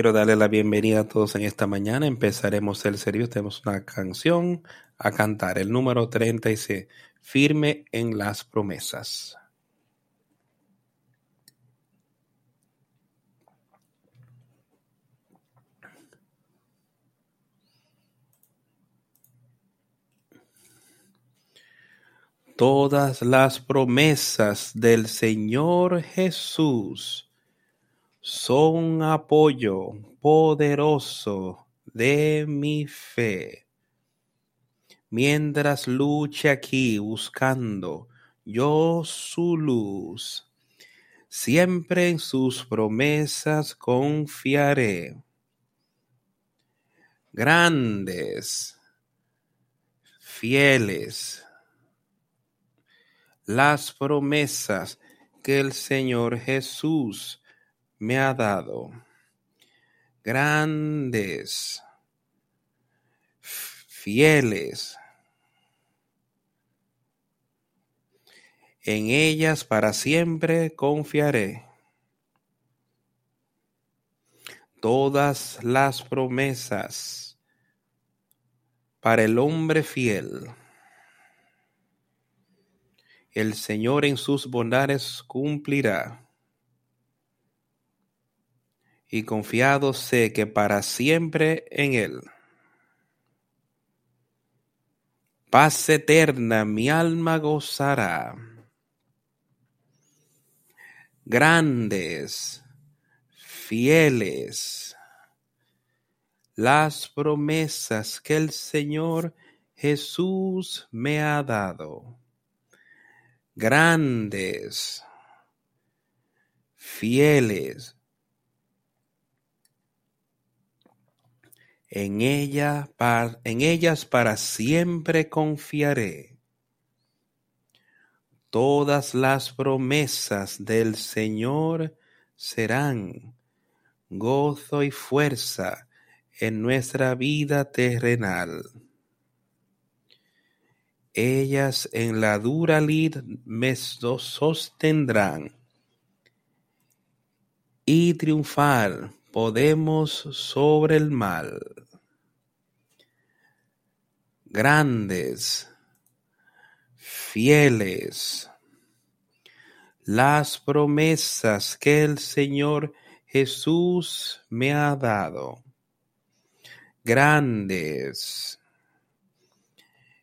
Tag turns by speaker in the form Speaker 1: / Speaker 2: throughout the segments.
Speaker 1: Quiero darle la bienvenida a todos en esta mañana. Empezaremos el servicio. Tenemos una canción a cantar, el número 36, Firme en las promesas. Todas las promesas del Señor Jesús son apoyo poderoso de mi fe. Mientras luche aquí buscando yo su luz, siempre en sus promesas confiaré. Grandes, fieles, las promesas que el Señor Jesús me ha dado grandes, fieles. En ellas para siempre confiaré. Todas las promesas para el hombre fiel. El Señor en sus bondades cumplirá y confiado sé que para siempre en Él. Paz eterna mi alma gozará. Grandes, fieles, las promesas que el Señor Jesús me ha dado. Grandes, fieles, en, ella, en ellas para siempre confiaré. Todas las promesas del Señor serán gozo y fuerza en nuestra vida terrenal. Ellas en la dura lid me sostendrán y triunfar podemos sobre el mal. Grandes, fieles, las promesas que el Señor Jesús me ha dado. Grandes,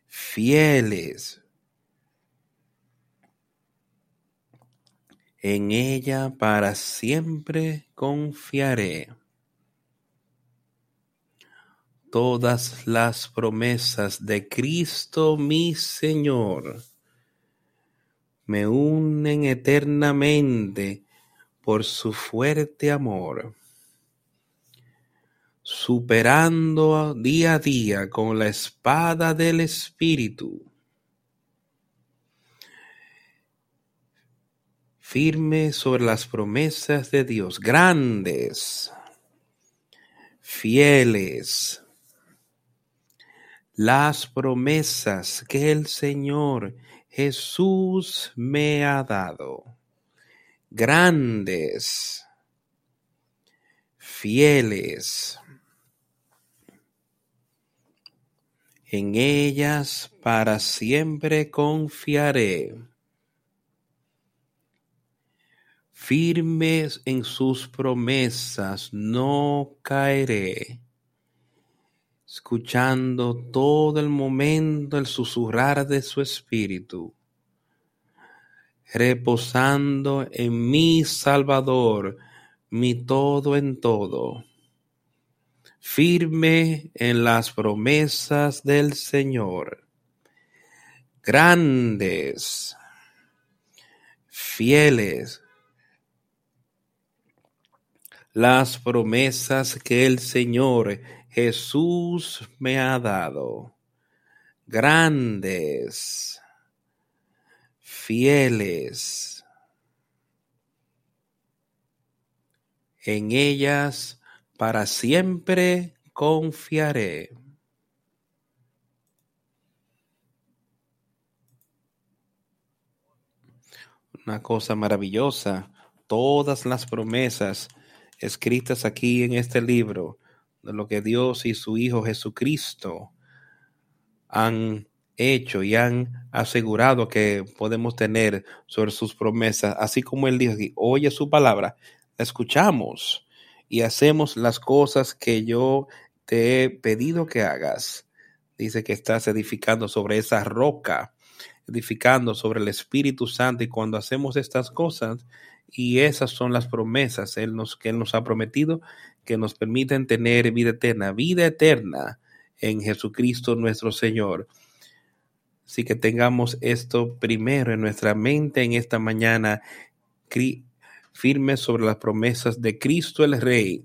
Speaker 1: fieles, en ella para siempre confiaré. Todas las promesas de Cristo mi Señor me unen eternamente por su fuerte amor, superando día a día con la espada del Espíritu firme sobre las promesas de Dios, grandes, fieles, las promesas que el Señor Jesús me ha dado, grandes, fieles. En ellas para siempre confiaré firmes en sus promesas, no caeré. Escuchando todo el momento el susurrar de su espíritu, reposando en mi Salvador, mi todo en todo, firme en las promesas del Señor, grandes, fieles, las promesas que el Señor Jesús me ha dado. Grandes, fieles. En ellas para siempre confiaré. Una cosa maravillosa, todas las promesas escritas aquí en este libro, de lo que Dios y su Hijo Jesucristo han hecho y han asegurado que podemos tener sobre sus promesas, así como Él dijo aquí, oye su palabra, la escuchamos y hacemos las cosas que yo te he pedido que hagas. Dice que estás edificando sobre esa roca, edificando sobre el Espíritu Santo y cuando hacemos estas cosas, y esas son las promesas que Él nos ha prometido, que nos permiten tener vida eterna, vida eterna en Jesucristo nuestro Señor. Así que tengamos esto primero en nuestra mente en esta mañana, firme sobre las promesas de Cristo el Rey,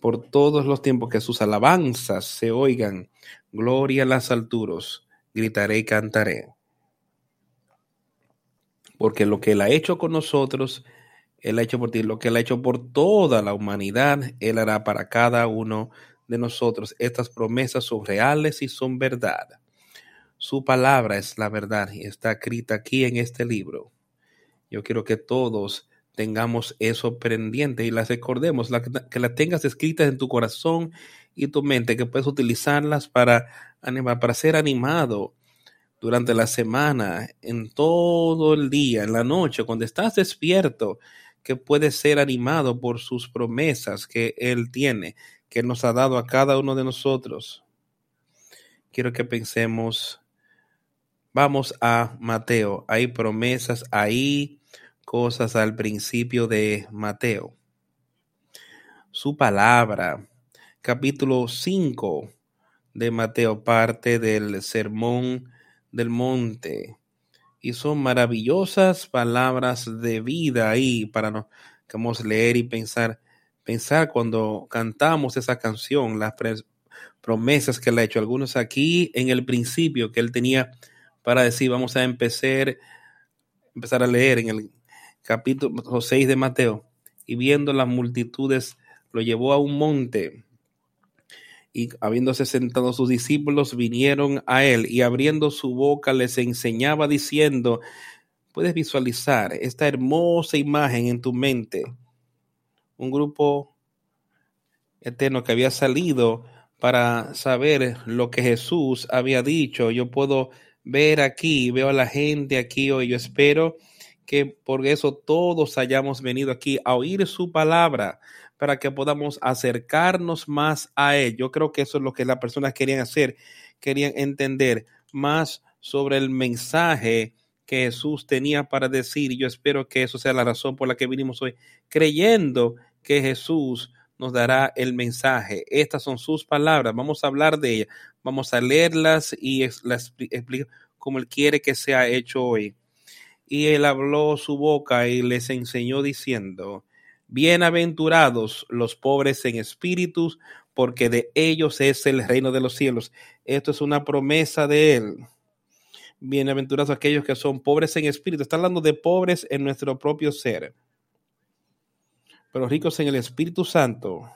Speaker 1: por todos los tiempos que sus alabanzas se oigan. Gloria a las alturas, gritaré y cantaré. Porque lo que Él ha hecho con nosotros, Él ha hecho por ti. Lo que Él ha hecho por toda la humanidad, Él hará para cada uno de nosotros. Estas promesas son reales y son verdad. Su palabra es la verdad y está escrita aquí en este libro. Yo quiero que todos tengamos eso pendiente y las recordemos, que las tengas escritas en tu corazón y tu mente, que puedes utilizarlas para animar, para ser animado durante la semana, en todo el día, en la noche, cuando estás despierto, que puedes ser animado por sus promesas que Él tiene, que nos ha dado a cada uno de nosotros. Quiero que pensemos Vamos a Mateo. Hay promesas ahí, cosas al principio de Mateo. Su palabra, capítulo 5 de Mateo, parte del sermón del monte. Y son maravillosas palabras de vida ahí para nos leer y pensar, pensar cuando cantamos esa canción, las promesas que le ha hecho. Algunos aquí en el principio que él tenía para decir, vamos a empezar, empezar a leer en el capítulo 6 de Mateo. Y viendo las multitudes, lo llevó a un monte. Y habiéndose sentado sus discípulos, vinieron a él y abriendo su boca les enseñaba diciendo, puedes visualizar esta hermosa imagen en tu mente. Un grupo eterno que había salido para saber lo que Jesús había dicho. Yo puedo ver aquí, veo a la gente aquí hoy. Yo espero que por eso todos hayamos venido aquí a oír su palabra para que podamos acercarnos más a Él. Yo creo que eso es lo que las personas querían hacer, querían entender más sobre el mensaje que Jesús tenía para decir. Y yo espero que eso sea la razón por la que vinimos hoy, creyendo que Jesús nos dará el mensaje. Estas son sus palabras. Vamos a hablar de ellas. Vamos a leerlas y las explicar como Él quiere que sea hecho hoy. Y Él habló su boca y les enseñó diciendo, Bienaventurados los pobres en espíritus, porque de ellos es el reino de los cielos. Esto es una promesa de Él. Bienaventurados aquellos que son pobres en espíritu. Está hablando de pobres en nuestro propio ser pero ricos en el Espíritu Santo,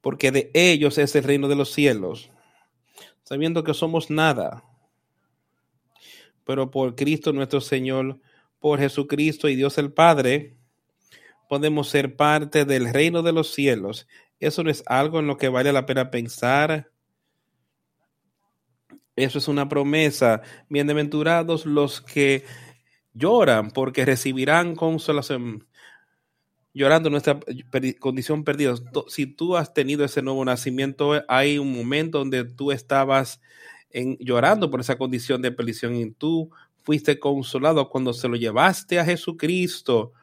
Speaker 1: porque de ellos es el reino de los cielos, sabiendo que somos nada, pero por Cristo nuestro Señor, por Jesucristo y Dios el Padre, podemos ser parte del reino de los cielos. Eso no es algo en lo que vale la pena pensar. Eso es una promesa. Bienaventurados los que lloran porque recibirán consolación llorando nuestra condición perdida. Si tú has tenido ese nuevo nacimiento, hay un momento donde tú estabas en, llorando por esa condición de perdición y tú fuiste consolado cuando se lo llevaste a Jesucristo.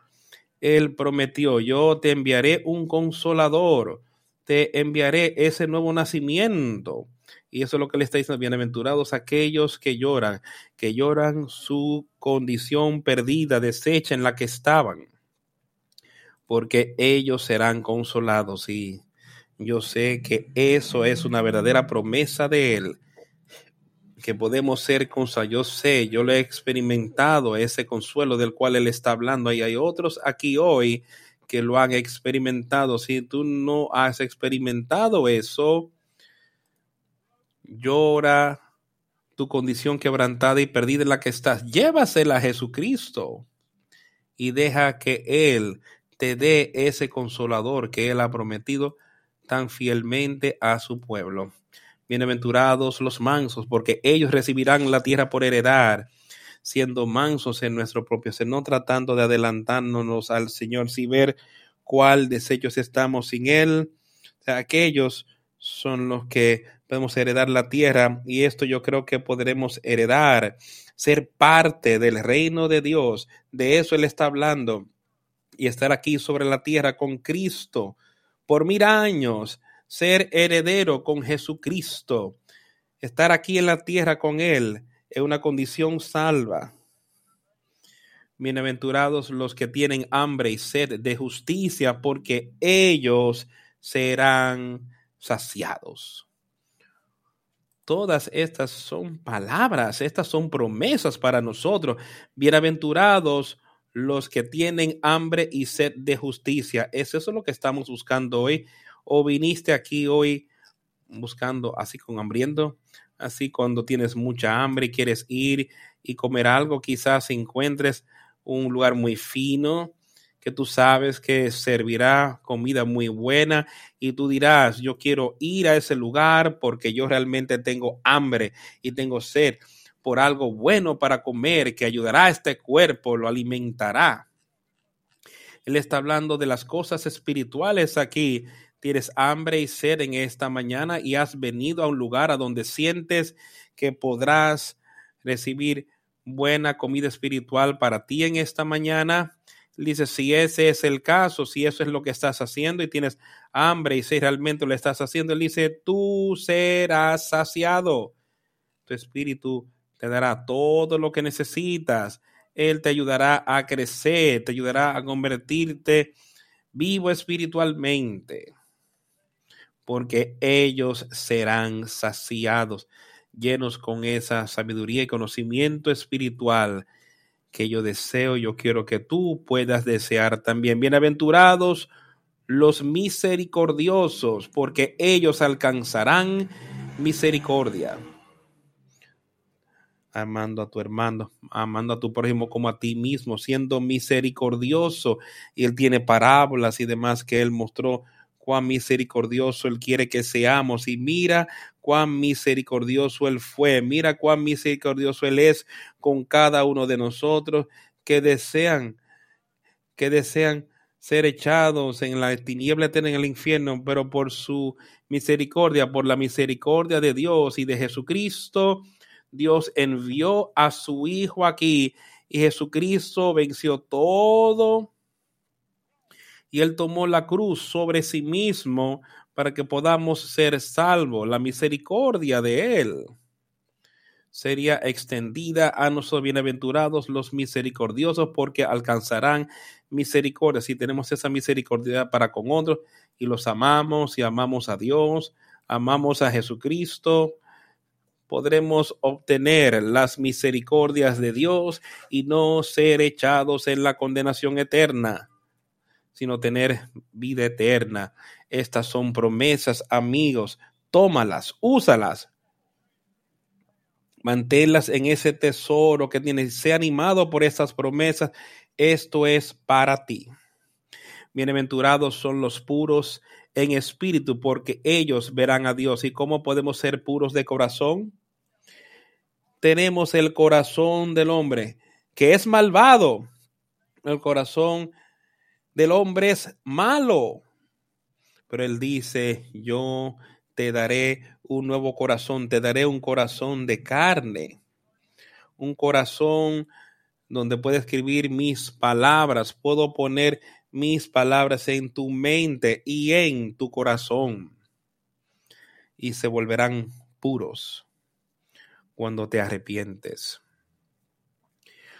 Speaker 1: Él prometió, yo te enviaré un consolador, te enviaré ese nuevo nacimiento. Y eso es lo que le está diciendo, bienaventurados aquellos que lloran, que lloran su condición perdida, deshecha en la que estaban porque ellos serán consolados. Y yo sé que eso es una verdadera promesa de Él, que podemos ser consolados. Yo sé, yo lo he experimentado, ese consuelo del cual Él está hablando. Y hay otros aquí hoy que lo han experimentado. Si tú no has experimentado eso, llora tu condición quebrantada y perdida en la que estás. Llévasela a Jesucristo y deja que Él te dé ese consolador que Él ha prometido tan fielmente a su pueblo. Bienaventurados los mansos, porque ellos recibirán la tierra por heredar, siendo mansos en nuestro propio ser, no tratando de adelantarnos al Señor, si ver cuál desechos estamos sin Él. aquellos son los que podemos heredar la tierra y esto yo creo que podremos heredar, ser parte del reino de Dios. De eso Él está hablando y estar aquí sobre la tierra con Cristo por mil años, ser heredero con Jesucristo, estar aquí en la tierra con Él es una condición salva. Bienaventurados los que tienen hambre y sed de justicia, porque ellos serán saciados. Todas estas son palabras, estas son promesas para nosotros. Bienaventurados los que tienen hambre y sed de justicia. ¿Es eso lo que estamos buscando hoy? ¿O viniste aquí hoy buscando así con hambriento? Así cuando tienes mucha hambre y quieres ir y comer algo, quizás encuentres un lugar muy fino que tú sabes que servirá comida muy buena y tú dirás, yo quiero ir a ese lugar porque yo realmente tengo hambre y tengo sed por algo bueno para comer que ayudará a este cuerpo, lo alimentará. Él está hablando de las cosas espirituales aquí. Tienes hambre y sed en esta mañana y has venido a un lugar a donde sientes que podrás recibir buena comida espiritual para ti en esta mañana. Dice, si ese es el caso, si eso es lo que estás haciendo y tienes hambre y si realmente lo estás haciendo, él dice, tú serás saciado. Tu espíritu te dará todo lo que necesitas. Él te ayudará a crecer, te ayudará a convertirte vivo espiritualmente, porque ellos serán saciados llenos con esa sabiduría y conocimiento espiritual que yo deseo, yo quiero que tú puedas desear también. Bienaventurados los misericordiosos, porque ellos alcanzarán misericordia. Amando a tu hermano, amando a tu prójimo como a ti mismo, siendo misericordioso. Y él tiene parábolas y demás que él mostró cuán misericordioso Él quiere que seamos. Y mira cuán misericordioso Él fue, mira cuán misericordioso Él es con cada uno de nosotros que desean, que desean ser echados en la tiniebla eterna en el infierno, pero por su misericordia, por la misericordia de Dios y de Jesucristo, Dios envió a su Hijo aquí y Jesucristo venció todo y Él tomó la cruz sobre sí mismo para que podamos ser salvos. La misericordia de Él sería extendida a nosotros bienaventurados los misericordiosos porque alcanzarán misericordia. Si tenemos esa misericordia para con otros y los amamos y amamos a Dios, amamos a Jesucristo, podremos obtener las misericordias de Dios y no ser echados en la condenación eterna sino tener vida eterna. Estas son promesas, amigos. Tómalas, úsalas. Manténlas en ese tesoro que tienes. Sé animado por estas promesas. Esto es para ti. Bienaventurados son los puros en espíritu, porque ellos verán a Dios. ¿Y cómo podemos ser puros de corazón? Tenemos el corazón del hombre, que es malvado. El corazón del hombre es malo. Pero él dice, yo te daré un nuevo corazón, te daré un corazón de carne, un corazón donde puedo escribir mis palabras, puedo poner mis palabras en tu mente y en tu corazón y se volverán puros cuando te arrepientes.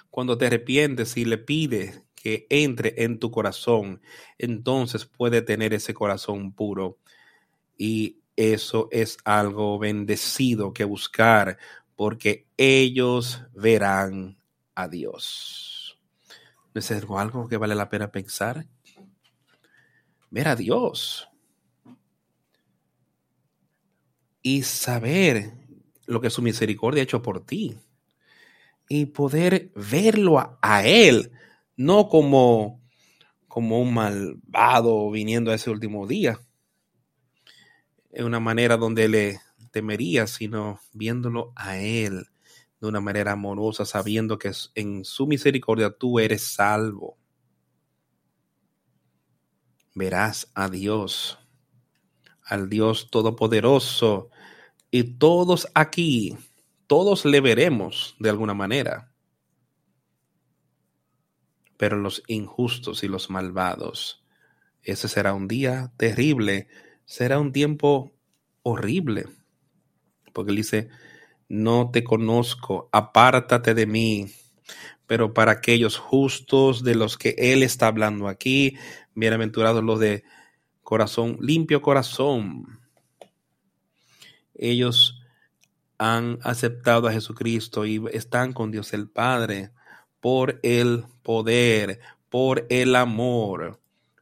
Speaker 1: Cuando te arrepientes y le pides que entre en tu corazón, entonces puede tener ese corazón puro. Y eso es algo bendecido que buscar, porque ellos verán a Dios. ¿No es algo que vale la pena pensar? Ver a Dios. Y saber lo que su misericordia ha hecho por ti. Y poder verlo a, a Él no como, como un malvado viniendo a ese último día. Es una manera donde le temería, sino viéndolo a Él de una manera amorosa, sabiendo que en su misericordia tú eres salvo. Verás a Dios, al Dios Todopoderoso, y todos aquí, todos le veremos de alguna manera pero los injustos y los malvados. Ese será un día terrible, será un tiempo horrible, porque él dice, no te conozco, apártate de mí. Pero para aquellos justos de los que él está hablando aquí, bienaventurados los de corazón, limpio corazón, ellos han aceptado a Jesucristo y están con Dios el Padre por el poder, por el amor,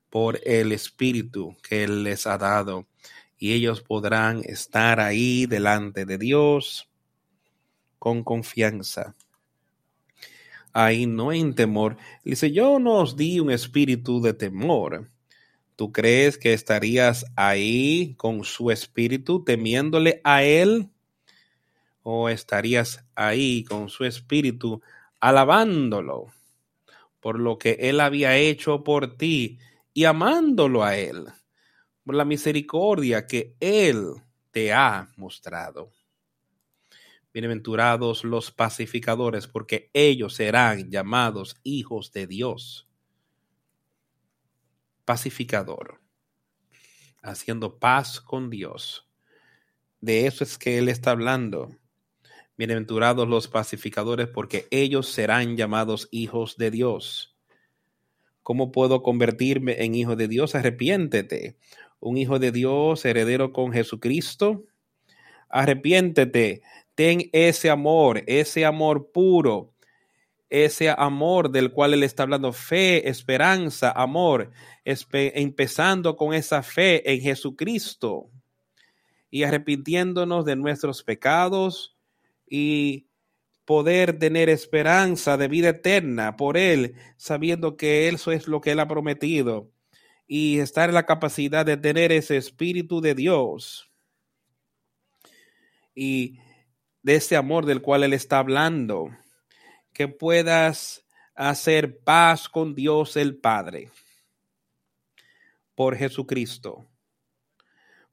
Speaker 1: por el espíritu que Él les ha dado. Y ellos podrán estar ahí delante de Dios con confianza. Ahí no hay temor. Dice, yo no os di un espíritu de temor. ¿Tú crees que estarías ahí con su espíritu temiéndole a Él? ¿O estarías ahí con su espíritu alabándolo por lo que Él había hecho por ti y amándolo a Él por la misericordia que Él te ha mostrado. Bienaventurados los pacificadores, porque ellos serán llamados hijos de Dios. Pacificador, haciendo paz con Dios. De eso es que Él está hablando. Bienaventurados los pacificadores, porque ellos serán llamados hijos de Dios. ¿Cómo puedo convertirme en hijo de Dios? Arrepiéntete. Un hijo de Dios, heredero con Jesucristo. Arrepiéntete. Ten ese amor, ese amor puro, ese amor del cual él está hablando, fe, esperanza, amor, empezando con esa fe en Jesucristo y arrepintiéndonos de nuestros pecados, y poder tener esperanza de vida eterna por Él, sabiendo que eso es lo que Él ha prometido y estar en la capacidad de tener ese Espíritu de Dios y de ese amor del cual Él está hablando, que puedas hacer paz con Dios el Padre por Jesucristo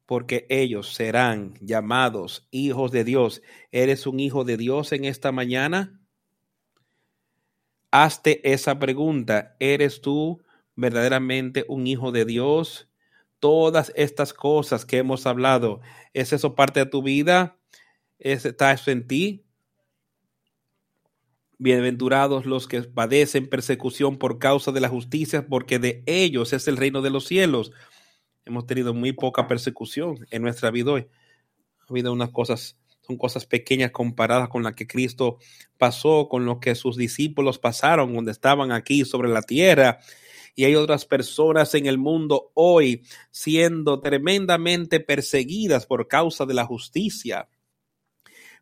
Speaker 1: porque ellos serán llamados hijos de Dios. ¿Eres un hijo de Dios en esta mañana? Hazte esa pregunta. ¿Eres tú verdaderamente un hijo de Dios? Todas estas cosas que hemos hablado, ¿es eso parte de tu vida? ¿Está eso en ti? Bienaventurados los que padecen persecución por causa de la justicia, porque de ellos es el reino de los cielos hemos tenido muy poca persecución en nuestra vida hoy. Ha habido unas cosas, son cosas pequeñas comparadas con las que Cristo pasó, con lo que sus discípulos pasaron cuando estaban aquí sobre la tierra. Y hay otras personas en el mundo hoy siendo tremendamente perseguidas por causa de la justicia.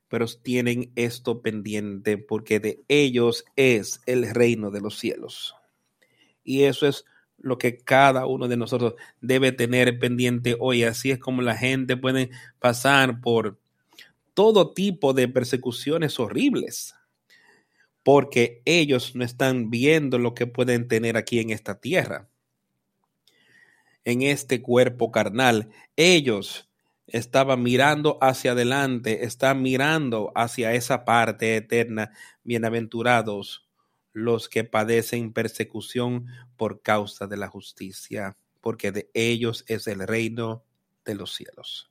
Speaker 1: Pero tienen esto pendiente porque de ellos es el reino de los cielos. Y eso es lo que cada uno de nosotros debe tener pendiente hoy. Así es como la gente puede pasar por todo tipo de persecuciones horribles, porque ellos no están viendo lo que pueden tener aquí en esta tierra, en este cuerpo carnal. Ellos estaban mirando hacia adelante, están mirando hacia esa parte eterna. Bienaventurados los que padecen persecución por causa de la justicia, porque de ellos es el reino de los cielos.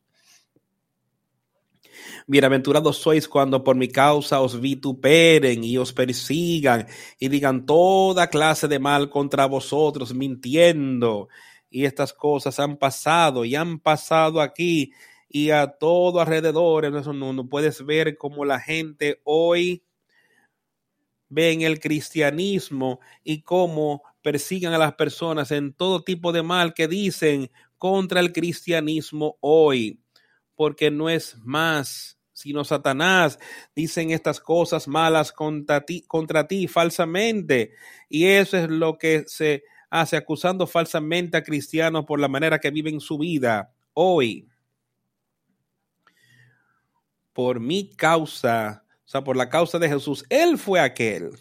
Speaker 1: Bienaventurados sois cuando por mi causa os vituperen y os persigan y digan toda clase de mal contra vosotros, mintiendo. Y estas cosas han pasado y han pasado aquí y a todo alrededor en nuestro mundo. Puedes ver cómo la gente hoy ven el cristianismo y cómo persigan a las personas en todo tipo de mal que dicen contra el cristianismo hoy, porque no es más sino Satanás dicen estas cosas malas contra ti, contra ti falsamente. Y eso es lo que se hace acusando falsamente a cristianos por la manera que viven su vida hoy. Por mi causa, sea, por la causa de Jesús, Él fue aquel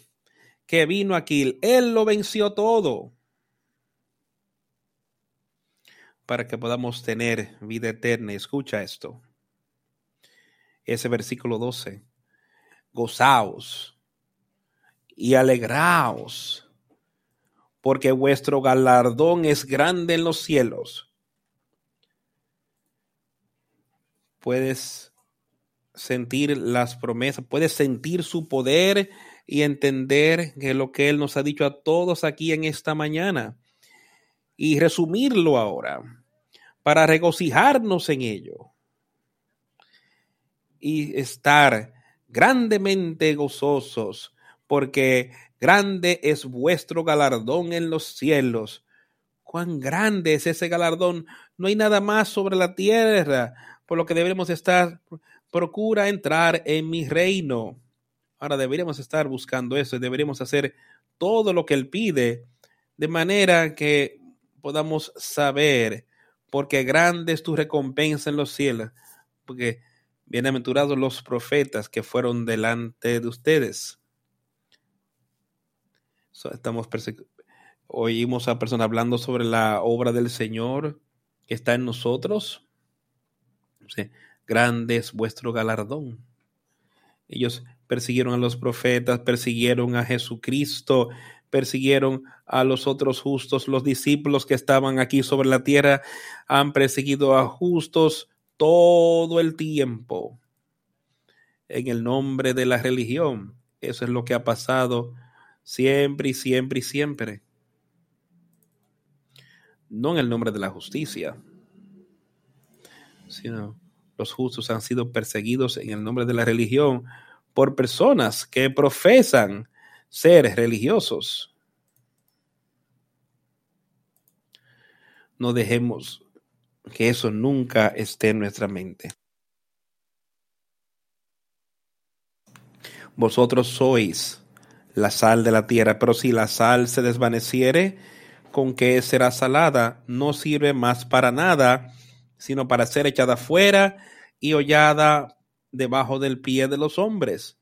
Speaker 1: que vino aquí, Él lo venció todo para que podamos tener vida eterna. Escucha esto. Ese versículo 12. Gozaos y alegraos, porque vuestro galardón es grande en los cielos. Puedes sentir las promesas, puedes sentir su poder y entender que lo que Él nos ha dicho a todos aquí en esta mañana y resumirlo ahora para regocijarnos en ello y estar grandemente gozosos porque grande es vuestro galardón en los cielos. Cuán grande es ese galardón. No hay nada más sobre la tierra por lo que debemos estar. Procura entrar en mi reino. Ahora deberíamos estar buscando eso y deberíamos hacer todo lo que Él pide de manera que podamos saber, porque grande es tu recompensa en los cielos, porque bienaventurados los profetas que fueron delante de ustedes. estamos oímos a personas hablando sobre la obra del Señor que está en nosotros. Grande es vuestro galardón. Ellos persiguieron a los profetas, persiguieron a Jesucristo, persiguieron a los otros justos, los discípulos que estaban aquí sobre la tierra han perseguido a justos todo el tiempo en el nombre de la religión. Eso es lo que ha pasado siempre y siempre y siempre. No en el nombre de la justicia, sino los justos han sido perseguidos en el nombre de la religión por personas que profesan ser religiosos. No dejemos que eso nunca esté en nuestra mente. Vosotros sois la sal de la tierra, pero si la sal se desvaneciere, ¿con qué será salada? No sirve más para nada, sino para ser echada fuera y hollada debajo del pie de los hombres.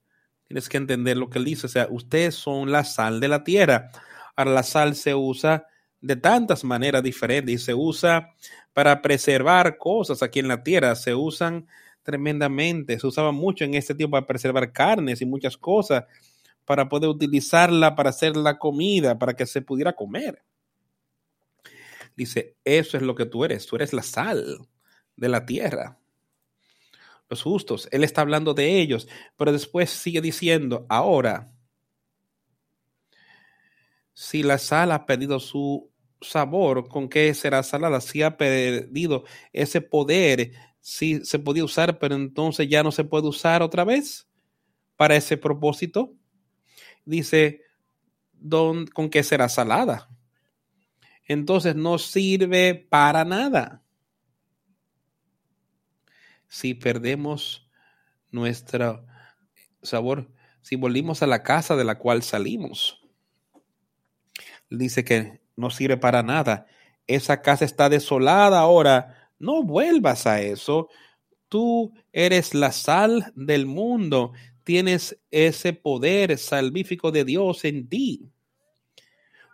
Speaker 1: Tienes que entender lo que él dice. O sea, ustedes son la sal de la tierra. Ahora la sal se usa de tantas maneras diferentes y se usa para preservar cosas aquí en la tierra. Se usan tremendamente. Se usaba mucho en este tiempo para preservar carnes y muchas cosas para poder utilizarla para hacer la comida, para que se pudiera comer. Dice, eso es lo que tú eres. Tú eres la sal de la tierra los justos. Él está hablando de ellos, pero después sigue diciendo, ahora, si la sal ha perdido su sabor, ¿con qué será salada? Si ha perdido ese poder, si se podía usar, pero entonces ya no se puede usar otra vez para ese propósito. Dice, ¿con qué será salada? Entonces no sirve para nada si perdemos nuestro sabor, si volvimos a la casa de la cual salimos. Dice que no sirve para nada. Esa casa está desolada ahora. No vuelvas a eso. Tú eres la sal del mundo. Tienes ese poder salvífico de Dios en ti.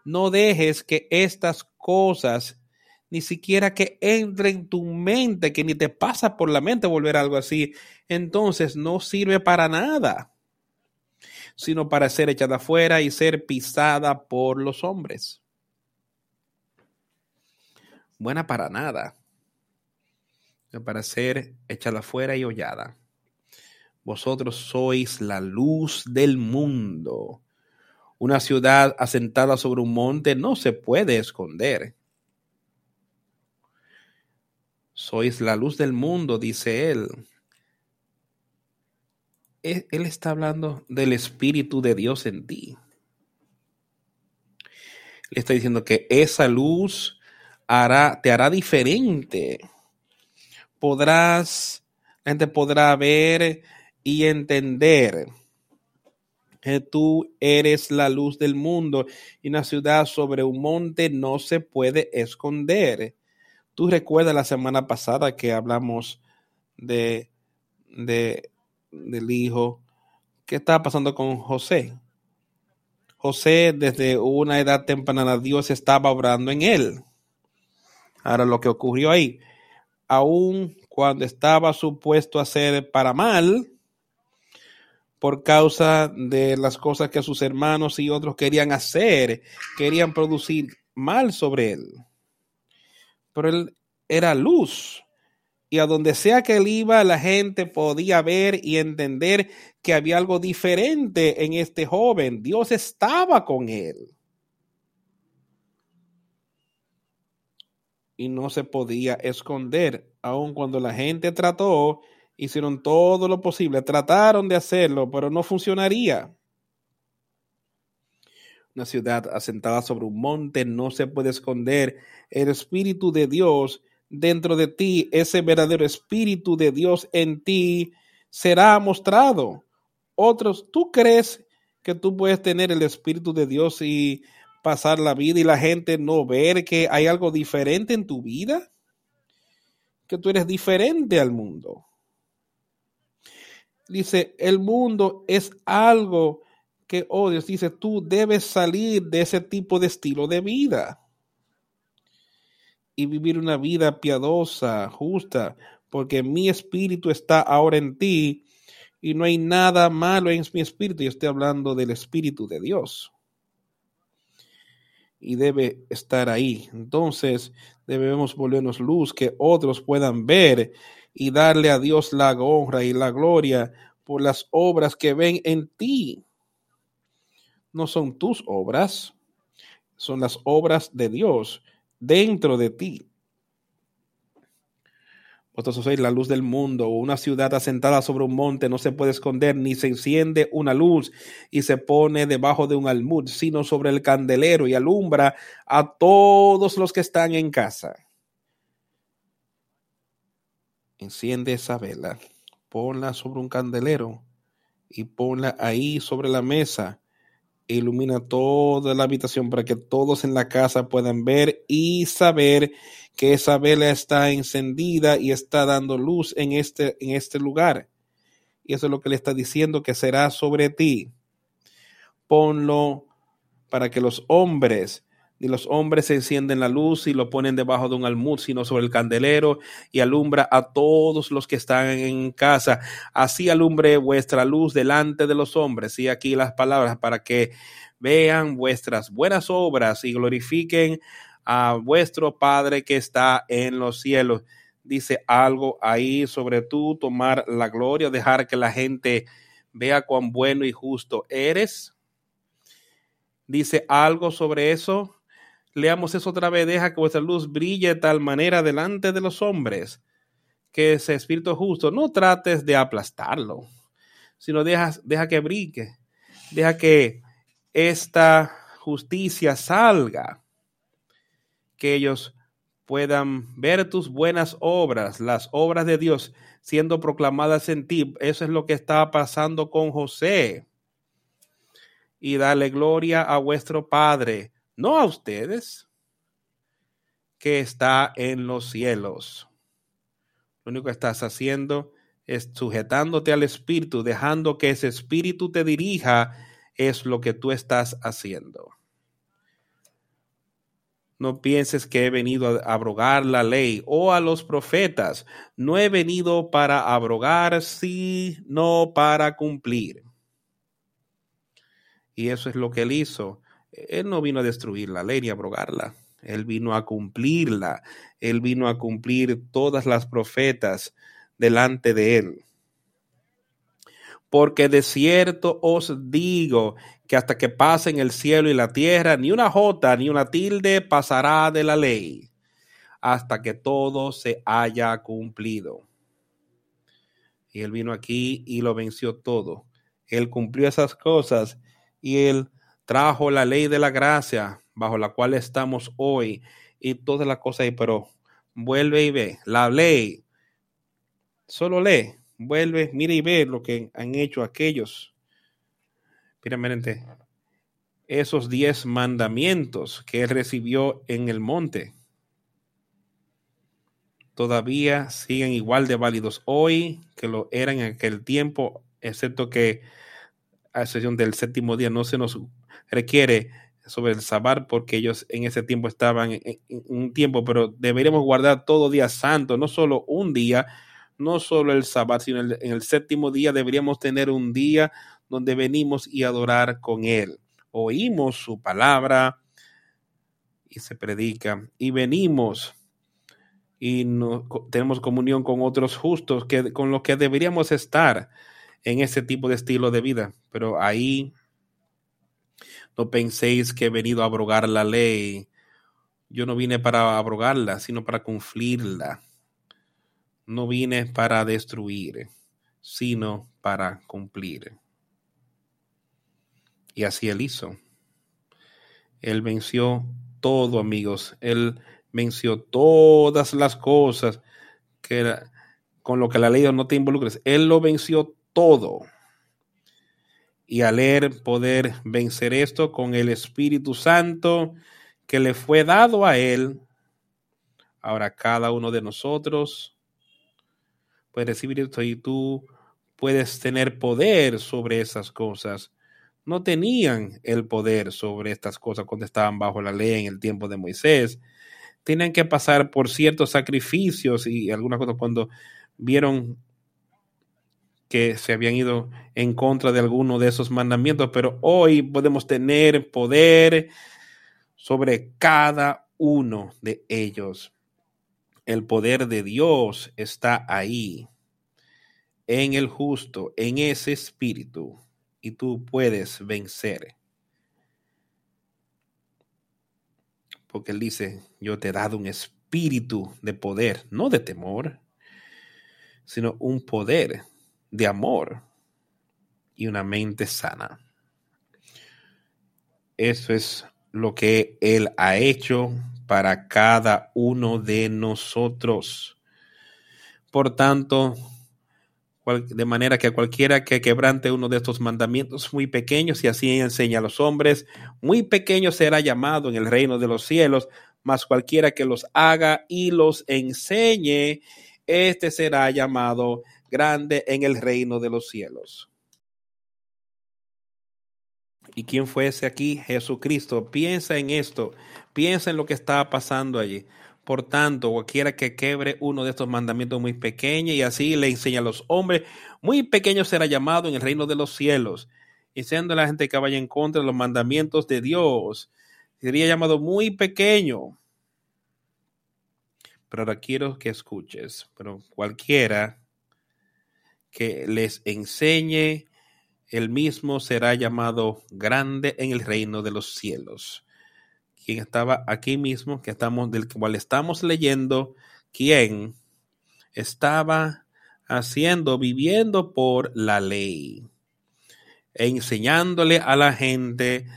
Speaker 1: No dejes que estas cosas ni siquiera que entre en tu mente, que ni te pasa por la mente volver algo así, entonces no sirve para nada, sino para ser echada afuera y ser pisada por los hombres. Buena para nada, para ser echada afuera y hollada. Vosotros sois la luz del mundo. Una ciudad asentada sobre un monte no se puede esconder sois la luz del mundo, dice él. Él está hablando del Espíritu de Dios en ti. Le está diciendo que esa luz hará, te hará diferente. Podrás, la gente podrá ver y entender que tú eres la luz del mundo y una ciudad sobre un monte no se puede esconder. Tú recuerdas la semana pasada que hablamos de, de del hijo. ¿Qué estaba pasando con José? José desde una edad temprana Dios estaba obrando en él. Ahora lo que ocurrió ahí, aun cuando estaba supuesto a ser para mal, por causa de las cosas que sus hermanos y otros querían hacer, querían producir mal sobre él. Pero él era luz. Y a donde sea que él iba, la gente podía ver y entender que había algo diferente en este joven. Dios estaba con él. Y no se podía esconder, aun cuando la gente trató hicieron todo lo posible, trataron de hacerlo, pero no funcionaría. Una ciudad asentada sobre un monte no se puede esconder. El Espíritu de Dios dentro de ti, ese verdadero Espíritu de Dios en ti, será mostrado. Otros, ¿tú crees que tú puedes tener el Espíritu de Dios y pasar la vida y la gente no ver que hay algo diferente en tu vida? Que tú eres diferente al mundo dice, el mundo es algo que, oh Dios, dice, tú debes salir de ese tipo de estilo de vida y vivir una vida piadosa, justa, porque mi espíritu está ahora en ti y no hay nada malo en mi espíritu. Yo estoy hablando del espíritu de Dios. Y debe estar ahí. Entonces debemos volvernos luz que otros puedan ver y darle a Dios la honra y la gloria por las obras que ven en ti. No son tus obras, son las obras de Dios dentro de ti. Vosotros sois la luz del mundo. Una ciudad asentada sobre un monte no se puede esconder, ni se enciende una luz y se pone debajo de un almud, sino sobre el candelero y alumbra a todos los que están en casa enciende esa vela, ponla sobre un candelero y ponla ahí sobre la mesa. Ilumina toda la habitación para que todos en la casa puedan ver y saber que esa vela está encendida y está dando luz en este, en este lugar. Y eso es lo que le está diciendo que será sobre ti. Ponlo para que los hombres ni los hombres se encienden la luz y lo ponen debajo de un almud, sino sobre el candelero y alumbra a todos los que están en casa. Así alumbre vuestra luz delante de los hombres. Y aquí las palabras para que vean vuestras buenas obras y glorifiquen a vuestro Padre que está en los cielos. Dice algo ahí sobre tú tomar la gloria, dejar que la gente vea cuán bueno y justo eres. Dice algo sobre eso Leamos eso otra vez, deja que vuestra luz brille de tal manera delante de los hombres, que ese espíritu justo, no trates de aplastarlo, sino deja, deja que brille, deja que esta justicia salga, que ellos puedan ver tus buenas obras, las obras de Dios siendo proclamadas en ti. Eso es lo que está pasando con José. Y dale gloria a vuestro Padre no a ustedes, que está en los cielos. Lo único que estás haciendo es sujetándote al Espíritu, dejando que ese Espíritu te dirija, es lo que tú estás haciendo. No pienses que he venido a abrogar la ley o a los profetas. No he venido para abrogar, sino para cumplir. Y eso es lo que él hizo. Él no vino a destruir la ley ni a abrogarla. Él vino a cumplirla. Él vino a cumplir todas las profetas delante de él. Porque de cierto os digo que hasta que pasen el cielo y la tierra, ni una jota ni una tilde pasará de la ley, hasta que todo se haya cumplido. Y él vino aquí y lo venció todo. Él cumplió esas cosas y él trajo la ley de la gracia bajo la cual estamos hoy y todas las cosas ahí, pero vuelve y ve la ley. Solo lee, vuelve, mira y ve lo que han hecho aquellos. primeramente, esos diez mandamientos que él recibió en el monte todavía siguen igual de válidos hoy que lo eran en aquel tiempo, excepto que a excepción del séptimo día no se nos requiere sobre el sabar porque ellos en ese tiempo estaban en, un tiempo, pero deberíamos guardar todo día santo, no solo un día, no solo el sabat, sino en el séptimo día deberíamos tener un día donde venimos y adorar con él. Oímos su palabra y se predica y venimos y no, tenemos comunión con otros justos que, con los que deberíamos estar en ese tipo de estilo de vida. Pero ahí no penséis que he venido a abrogar la ley. Yo no vine para abrogarla, sino para cumplirla. No vine para destruir, sino para cumplir. Y así él hizo. Él venció todo, amigos. Él venció todas las cosas que con lo que la ley no te involucres. Él lo venció todo. Y al leer poder vencer esto con el Espíritu Santo que le fue dado a él, ahora cada uno de nosotros puede recibir esto y tú puedes tener poder sobre esas cosas. No tenían el poder sobre estas cosas cuando estaban bajo la ley en el tiempo de Moisés. Tenían que pasar por ciertos sacrificios y algunas cosas cuando vieron que se habían ido en contra de alguno de esos mandamientos, pero hoy podemos tener poder sobre cada uno de ellos. El poder de Dios está ahí, en el justo, en ese espíritu, y tú puedes vencer. Porque Él dice, yo te he dado un espíritu de poder, no de temor, sino un poder de amor y una mente sana. Eso es lo que Él ha hecho para cada uno de nosotros. Por tanto, de manera que cualquiera que quebrante uno de estos mandamientos muy pequeños, y así enseña a los hombres, muy pequeño será llamado en el reino de los cielos, mas cualquiera que los haga y los enseñe, este será llamado grande en el reino de los cielos. ¿Y quién fue ese aquí? Jesucristo. Piensa en esto, piensa en lo que estaba pasando allí. Por tanto, cualquiera que quebre uno de estos mandamientos muy pequeños y así le enseña a los hombres, muy pequeño será llamado en el reino de los cielos. Y siendo la gente que vaya en contra de los mandamientos de Dios, sería llamado muy pequeño. Pero ahora quiero que escuches, pero cualquiera que les enseñe, el mismo será llamado grande en el reino de los cielos. Quien estaba aquí mismo, que estamos, del cual estamos leyendo, quien estaba haciendo, viviendo por la ley, enseñándole a la gente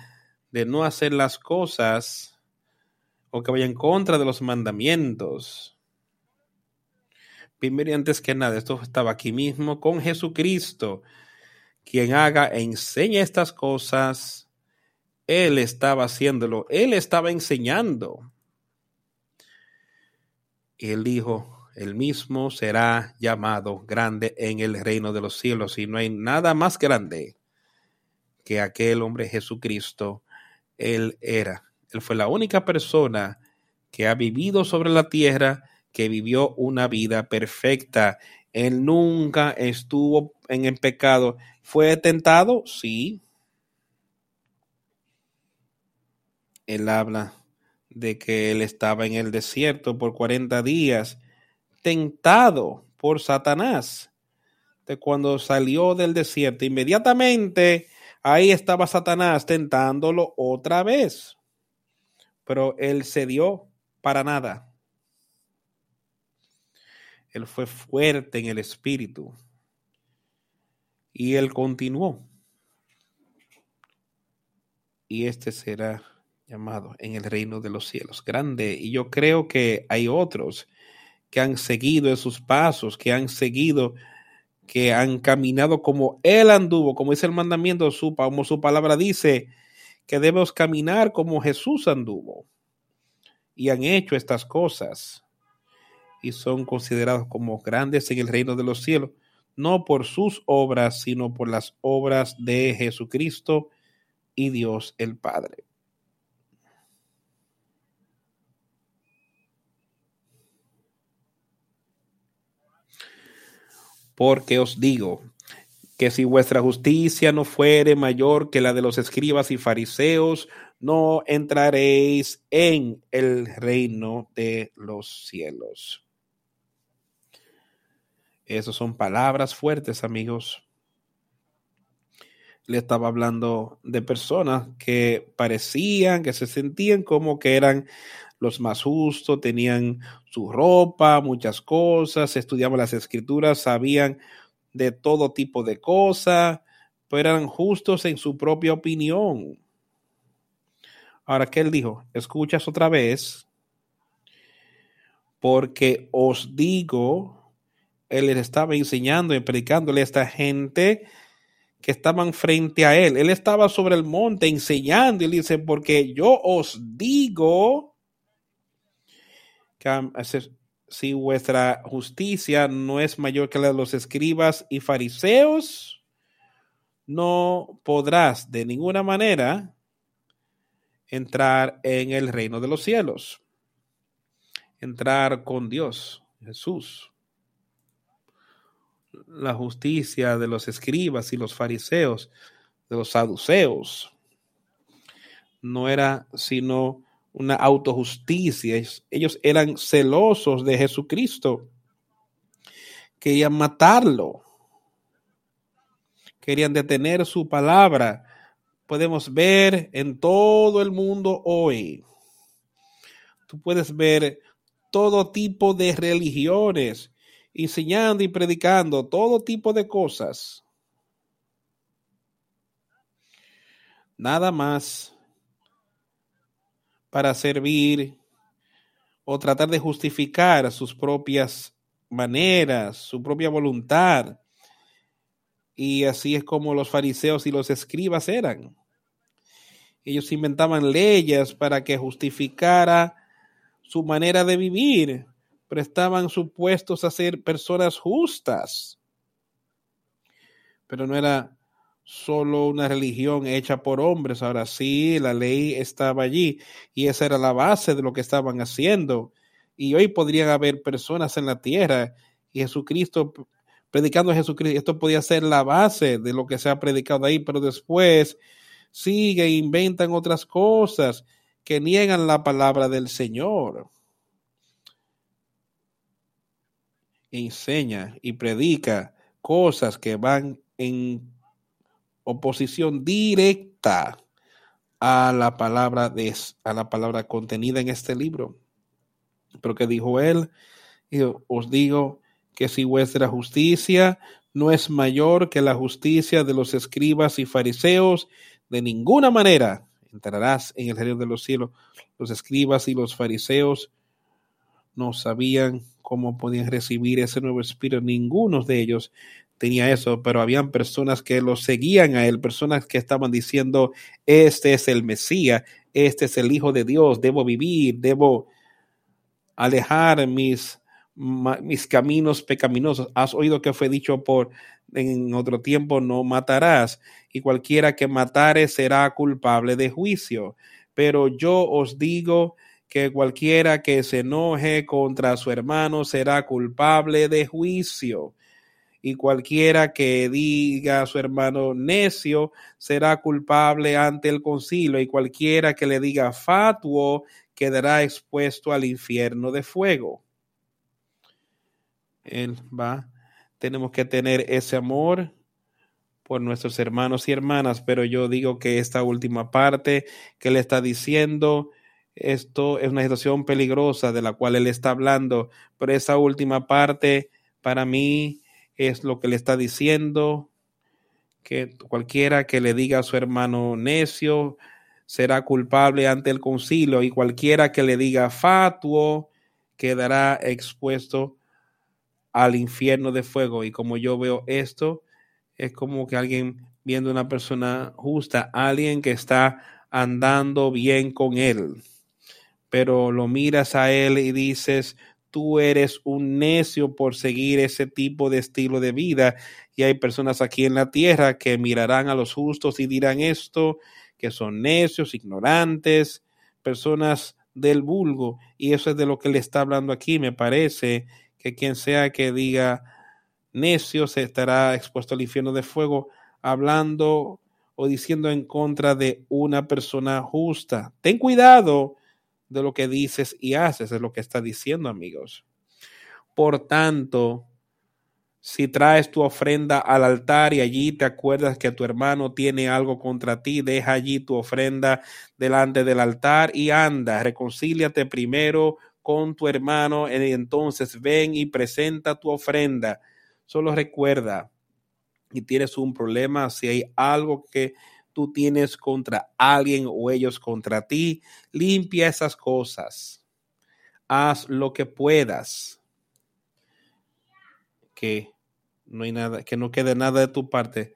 Speaker 1: de no hacer las cosas o que vaya en contra de los mandamientos primero y antes que nada, esto estaba aquí mismo con Jesucristo, quien haga e enseñe estas cosas. Él estaba haciéndolo, él estaba enseñando. Y él dijo, el mismo será llamado grande en el reino de los cielos. Y no hay nada más grande que aquel hombre Jesucristo. Él era. Él fue la única persona que ha vivido sobre la tierra que vivió una vida perfecta. Él nunca estuvo en el pecado. ¿Fue tentado? Sí. Él habla de que él estaba en el desierto por 40 días, tentado por Satanás. De cuando salió del desierto, inmediatamente ahí estaba Satanás tentándolo otra vez. Pero él cedió para nada. Él fue fuerte en el espíritu. Y él continuó. Y este será llamado en el reino de los cielos. Grande. Y yo creo que hay otros que han seguido esos pasos, que han seguido, que han caminado como Él anduvo, como dice el mandamiento, como su palabra dice, que debemos caminar como Jesús anduvo. Y han hecho estas cosas y son considerados como grandes en el reino de los cielos, no por sus obras, sino por las obras de Jesucristo y Dios el Padre. Porque os digo que si vuestra justicia no fuere mayor que la de los escribas y fariseos, no entraréis en el reino de los cielos. Esas son palabras fuertes, amigos. Le estaba hablando de personas que parecían, que se sentían como que eran los más justos, tenían su ropa, muchas cosas, estudiaban las escrituras, sabían de todo tipo de cosas, pero eran justos en su propia opinión. Ahora, ¿qué él dijo? Escuchas otra vez, porque os digo él les estaba enseñando y predicándole a esta gente que estaban frente a él. Él estaba sobre el monte enseñando y le dice, porque yo os digo que si vuestra justicia no es mayor que la de los escribas y fariseos, no podrás de ninguna manera entrar en el reino de los cielos, entrar con Dios, Jesús la justicia de los escribas y los fariseos, de los saduceos. No era sino una autojusticia. Ellos eran celosos de Jesucristo. Querían matarlo. Querían detener su palabra. Podemos ver en todo el mundo hoy. Tú puedes ver todo tipo de religiones enseñando y predicando todo tipo de cosas. Nada más para servir o tratar de justificar sus propias maneras, su propia voluntad. Y así es como los fariseos y los escribas eran. Ellos inventaban leyes para que justificara su manera de vivir, pero estaban supuestos a ser personas justas. Pero no era solo una religión hecha por hombres. Ahora sí, la ley estaba allí y esa era la base de lo que estaban haciendo. Y hoy podrían haber personas en la tierra y Jesucristo, predicando a Jesucristo, esto podía ser la base de lo que se ha predicado ahí, pero después sigue e inventan otras cosas que niegan la palabra del Señor. Enseña y predica cosas que van en oposición directa a la palabra de, a la palabra contenida en este libro. Pero que dijo él, os digo que si vuestra justicia no es mayor que la justicia de los escribas y fariseos, de ninguna manera entrarás en el reino de los cielos. Los escribas y los fariseos no sabían cómo podían recibir ese nuevo espíritu. Ninguno de ellos tenía eso, pero habían personas que lo seguían a él, personas que estaban diciendo, este es el Mesías, este es el Hijo de Dios, debo vivir, debo alejar mis, mis caminos pecaminosos. Has oído que fue dicho por en otro tiempo, no matarás, y cualquiera que matare será culpable de juicio. Pero yo os digo que cualquiera que se enoje contra su hermano será culpable de juicio. Y cualquiera que diga a su hermano necio será culpable ante el concilio. Y cualquiera que le diga fatuo quedará expuesto al infierno de fuego. Él va. Tenemos que tener ese amor por nuestros hermanos y hermanas, pero yo digo que esta última parte que le está diciendo, esto es una situación peligrosa de la cual él está hablando, pero esa última parte para mí es lo que le está diciendo, que cualquiera que le diga a su hermano necio será culpable ante el concilio y cualquiera que le diga fatuo quedará expuesto al infierno de fuego. Y como yo veo esto, es como que alguien viendo una persona justa, alguien que está andando bien con él. Pero lo miras a él y dices, tú eres un necio por seguir ese tipo de estilo de vida. Y hay personas aquí en la tierra que mirarán a los justos y dirán esto, que son necios, ignorantes, personas del vulgo. Y eso es de lo que le está hablando aquí. Me parece que quien sea que diga necio se estará expuesto al infierno de fuego hablando o diciendo en contra de una persona justa. Ten cuidado de lo que dices y haces, es lo que está diciendo, amigos. Por tanto, si traes tu ofrenda al altar y allí te acuerdas que tu hermano tiene algo contra ti, deja allí tu ofrenda delante del altar y anda, reconcíliate primero con tu hermano y entonces ven y presenta tu ofrenda. Solo recuerda, y tienes un problema, si hay algo que tienes contra alguien o ellos contra ti, limpia esas cosas. Haz lo que puedas. Que no hay nada, que no quede nada de tu parte.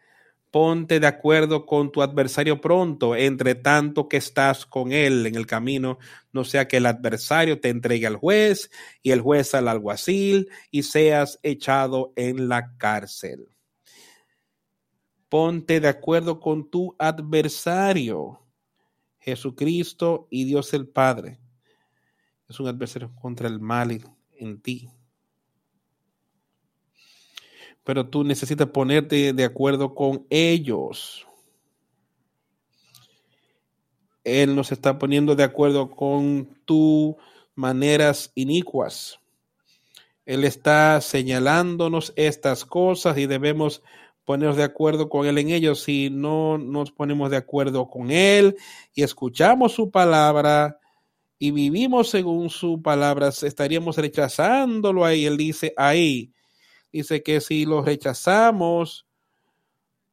Speaker 1: Ponte de acuerdo con tu adversario pronto, entre tanto que estás con él en el camino, no sea que el adversario te entregue al juez y el juez al alguacil y seas echado en la cárcel. Ponte de acuerdo con tu adversario, Jesucristo y Dios el Padre. Es un adversario contra el mal en ti. Pero tú necesitas ponerte de acuerdo con ellos. Él nos está poniendo de acuerdo con tus maneras inicuas. Él está señalándonos estas cosas y debemos ponernos de acuerdo con Él en ellos. Si no nos ponemos de acuerdo con Él y escuchamos su palabra y vivimos según su palabra, estaríamos rechazándolo ahí. Él dice ahí, dice que si lo rechazamos,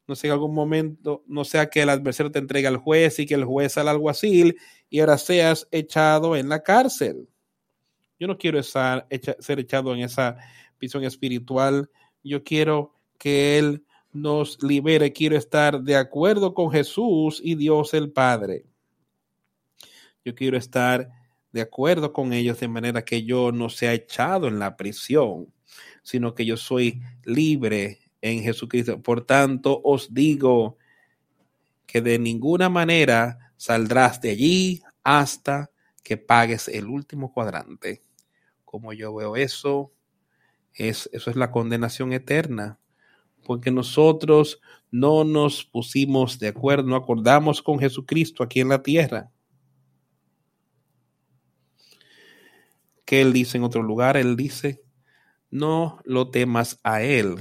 Speaker 1: no sé, en algún momento, no sea que el adversario te entregue al juez y que el juez al alguacil y ahora seas echado en la cárcel. Yo no quiero estar, ser echado en esa prisión espiritual. Yo quiero que Él nos libere, quiero estar de acuerdo con Jesús y Dios el Padre. Yo quiero estar de acuerdo con ellos de manera que yo no sea echado en la prisión, sino que yo soy libre en Jesucristo. Por tanto, os digo que de ninguna manera saldrás de allí hasta que pagues el último cuadrante. Como yo veo eso, es, eso es la condenación eterna porque nosotros no nos pusimos de acuerdo, no acordamos con Jesucristo aquí en la tierra. Que Él dice en otro lugar, Él dice, no lo temas a Él,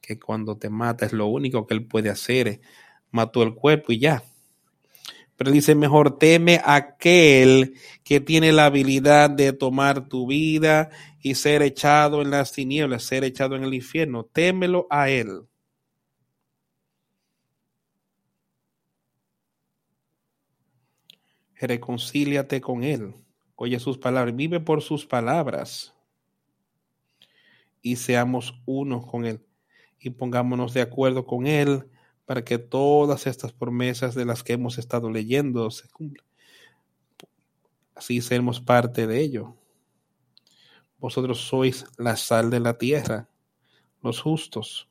Speaker 1: que cuando te mata es lo único que Él puede hacer, mató el cuerpo y ya. Pero dice, mejor teme aquel que tiene la habilidad de tomar tu vida y ser echado en las tinieblas, ser echado en el infierno. Témelo a Él. Reconcíliate con Él. Oye sus palabras, vive por sus palabras. Y seamos uno con Él. Y pongámonos de acuerdo con Él para que todas estas promesas de las que hemos estado leyendo se cumplan. Así seremos parte de ello. Vosotros sois la sal de la tierra, los justos.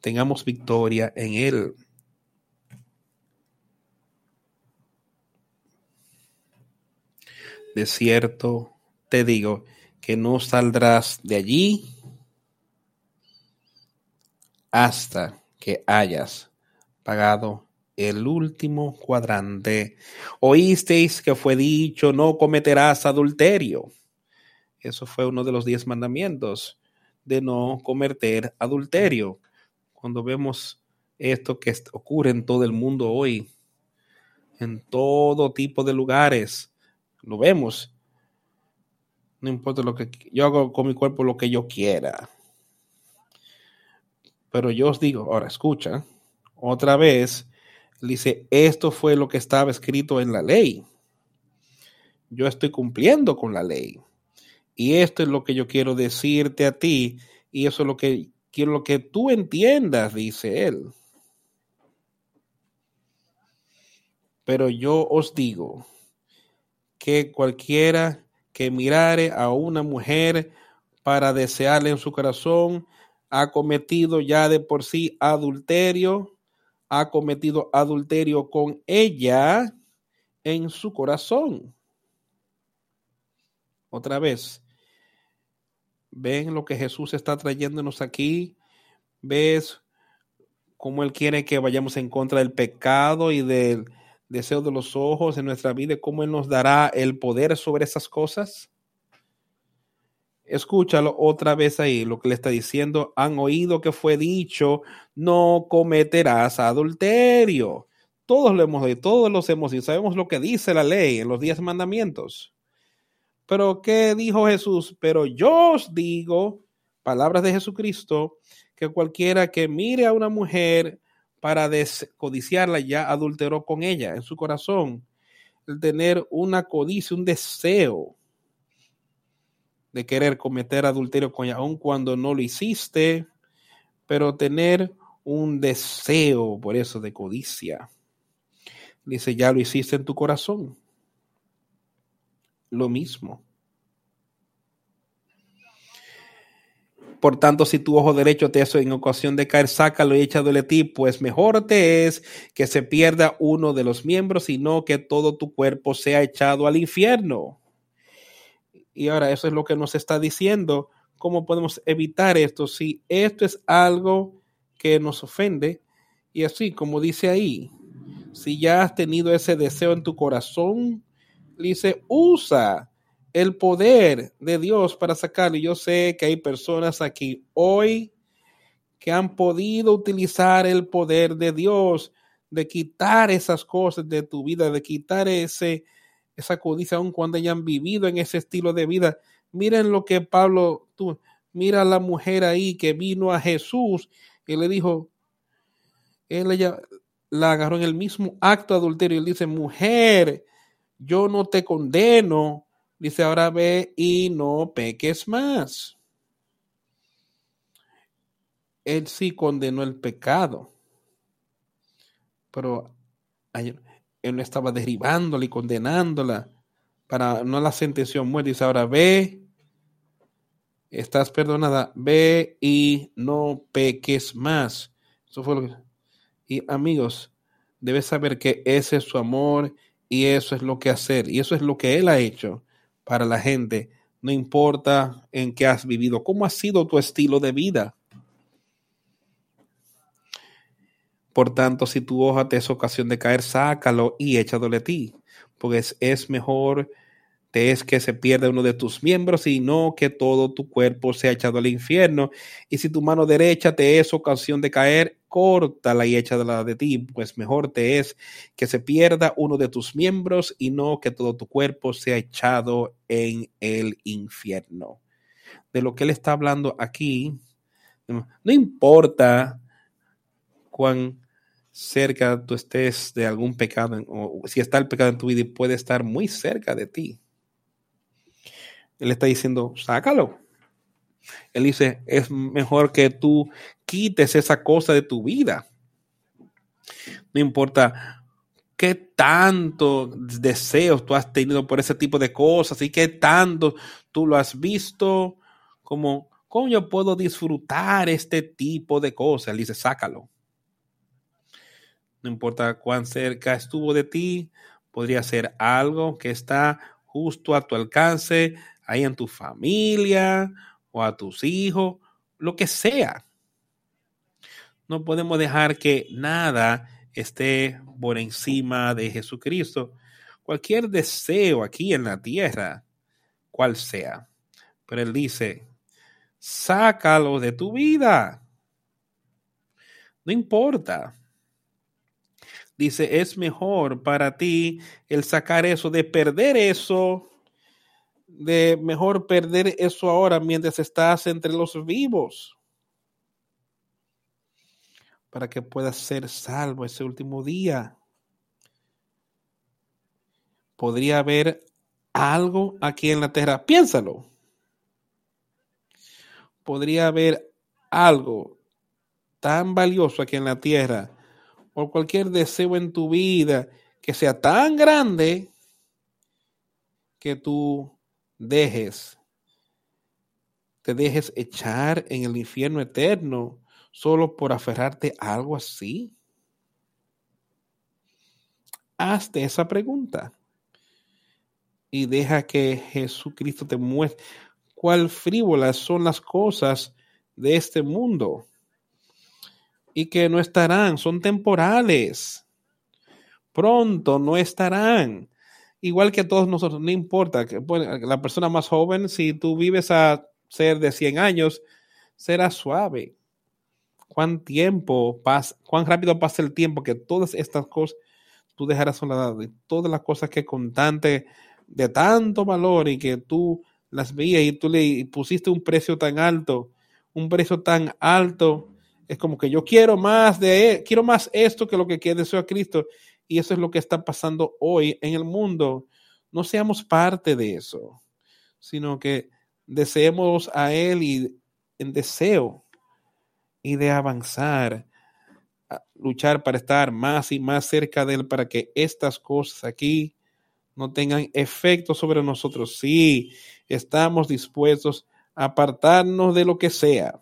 Speaker 1: Tengamos victoria en Él. De cierto te digo que no saldrás de allí hasta que hayas pagado el último cuadrante. Oísteis que fue dicho, no cometerás adulterio. Eso fue uno de los diez mandamientos de no cometer adulterio. Cuando vemos esto que ocurre en todo el mundo hoy, en todo tipo de lugares, lo vemos. No importa lo que yo hago con mi cuerpo lo que yo quiera. Pero yo os digo, ahora escucha, otra vez, dice, esto fue lo que estaba escrito en la ley. Yo estoy cumpliendo con la ley. Y esto es lo que yo quiero decirte a ti, y eso es lo que quiero que tú entiendas, dice él. Pero yo os digo que cualquiera que mirare a una mujer para desearle en su corazón, ha cometido ya de por sí adulterio, ha cometido adulterio con ella en su corazón. Otra vez, ven lo que Jesús está trayéndonos aquí, ves cómo Él quiere que vayamos en contra del pecado y del deseo de los ojos en nuestra vida, cómo Él nos dará el poder sobre esas cosas. Escúchalo otra vez ahí, lo que le está diciendo. Han oído que fue dicho, no cometerás adulterio. Todos lo hemos oído, todos los hemos oído. Sabemos lo que dice la ley en los diez mandamientos. Pero ¿qué dijo Jesús? Pero yo os digo, palabras de Jesucristo, que cualquiera que mire a una mujer para codiciarla ya adulteró con ella en su corazón. El tener una codicia, un deseo de querer cometer adulterio con ella, aun cuando no lo hiciste, pero tener un deseo por eso de codicia. Dice, ya lo hiciste en tu corazón. Lo mismo. Por tanto, si tu ojo derecho te hace en ocasión de caer, sácalo y échalo de ti, pues mejor te es que se pierda uno de los miembros y no que todo tu cuerpo sea echado al infierno. Y ahora eso es lo que nos está diciendo. ¿Cómo podemos evitar esto? Si esto es algo que nos ofende, y así como dice ahí, si ya has tenido ese deseo en tu corazón, dice, usa el poder de Dios para sacarlo. Yo sé que hay personas aquí hoy que han podido utilizar el poder de Dios de quitar esas cosas de tu vida, de quitar ese esa codicia, aun cuando hayan vivido en ese estilo de vida. Miren lo que Pablo, tú, mira a la mujer ahí que vino a Jesús y le dijo, él ella la agarró en el mismo acto adulterio él dice, mujer, yo no te condeno. Dice, ahora ve y no peques más. Él sí condenó el pecado. Pero él no estaba derribándola y condenándola para no la sentencia muerte. Dice ahora, ve, estás perdonada, ve y no peques más. Eso fue lo que... Y amigos, debes saber que ese es su amor y eso es lo que hacer. Y eso es lo que Él ha hecho para la gente. No importa en qué has vivido, cómo ha sido tu estilo de vida. Por tanto, si tu hoja te es ocasión de caer, sácalo y échalo a ti, porque es, mejor te es que se pierda uno de tus miembros y no que todo tu cuerpo sea echado al infierno. Y si tu mano derecha te es ocasión de caer, córtala y échala de ti, pues mejor te es que se pierda uno de tus miembros y no que todo tu cuerpo sea echado en el infierno. De lo que él está hablando aquí, no importa cuán cerca tú estés de algún pecado, o si está el pecado en tu vida y puede estar muy cerca de ti. Él está diciendo, sácalo. Él dice, es mejor que tú quites esa cosa de tu vida. No importa qué tanto deseos tú has tenido por ese tipo de cosas y qué tanto tú lo has visto, como, ¿cómo yo puedo disfrutar este tipo de cosas? Él dice, sácalo no importa cuán cerca estuvo de ti, podría ser algo que está justo a tu alcance, ahí en tu familia o a tus hijos, lo que sea. No podemos dejar que nada esté por encima de Jesucristo. Cualquier deseo aquí en la tierra, cual sea. Pero Él dice, sácalo de tu vida. No importa dice, es mejor para ti el sacar eso, de perder eso, de mejor perder eso ahora mientras estás entre los vivos, para que puedas ser salvo ese último día. Podría haber algo aquí en la tierra, piénsalo. podría haber algo tan valioso aquí en la tierra o cualquier deseo en tu vida que sea tan grande que tú dejes, te dejes echar en el infierno eterno solo por aferrarte a algo así? Hazte esa pregunta y deja que Jesucristo te muestre cuál frívolas son las cosas de este mundo y que no estarán, son temporales. Pronto no estarán. Igual que a todos nosotros, no importa, que la persona más joven, si tú vives a ser de 100 años, será suave. ¿Cuán tiempo pasa, cuán rápido pasa el tiempo que todas estas cosas tú dejarás a todas las cosas que constante de tanto valor y que tú las veías y tú le pusiste un precio tan alto, un precio tan alto, es como que yo quiero más de e, quiero más esto que lo que deseo a Cristo y eso es lo que está pasando hoy en el mundo. No seamos parte de eso, sino que deseemos a él y en deseo y de avanzar, luchar para estar más y más cerca de él para que estas cosas aquí no tengan efecto sobre nosotros. Sí, estamos dispuestos a apartarnos de lo que sea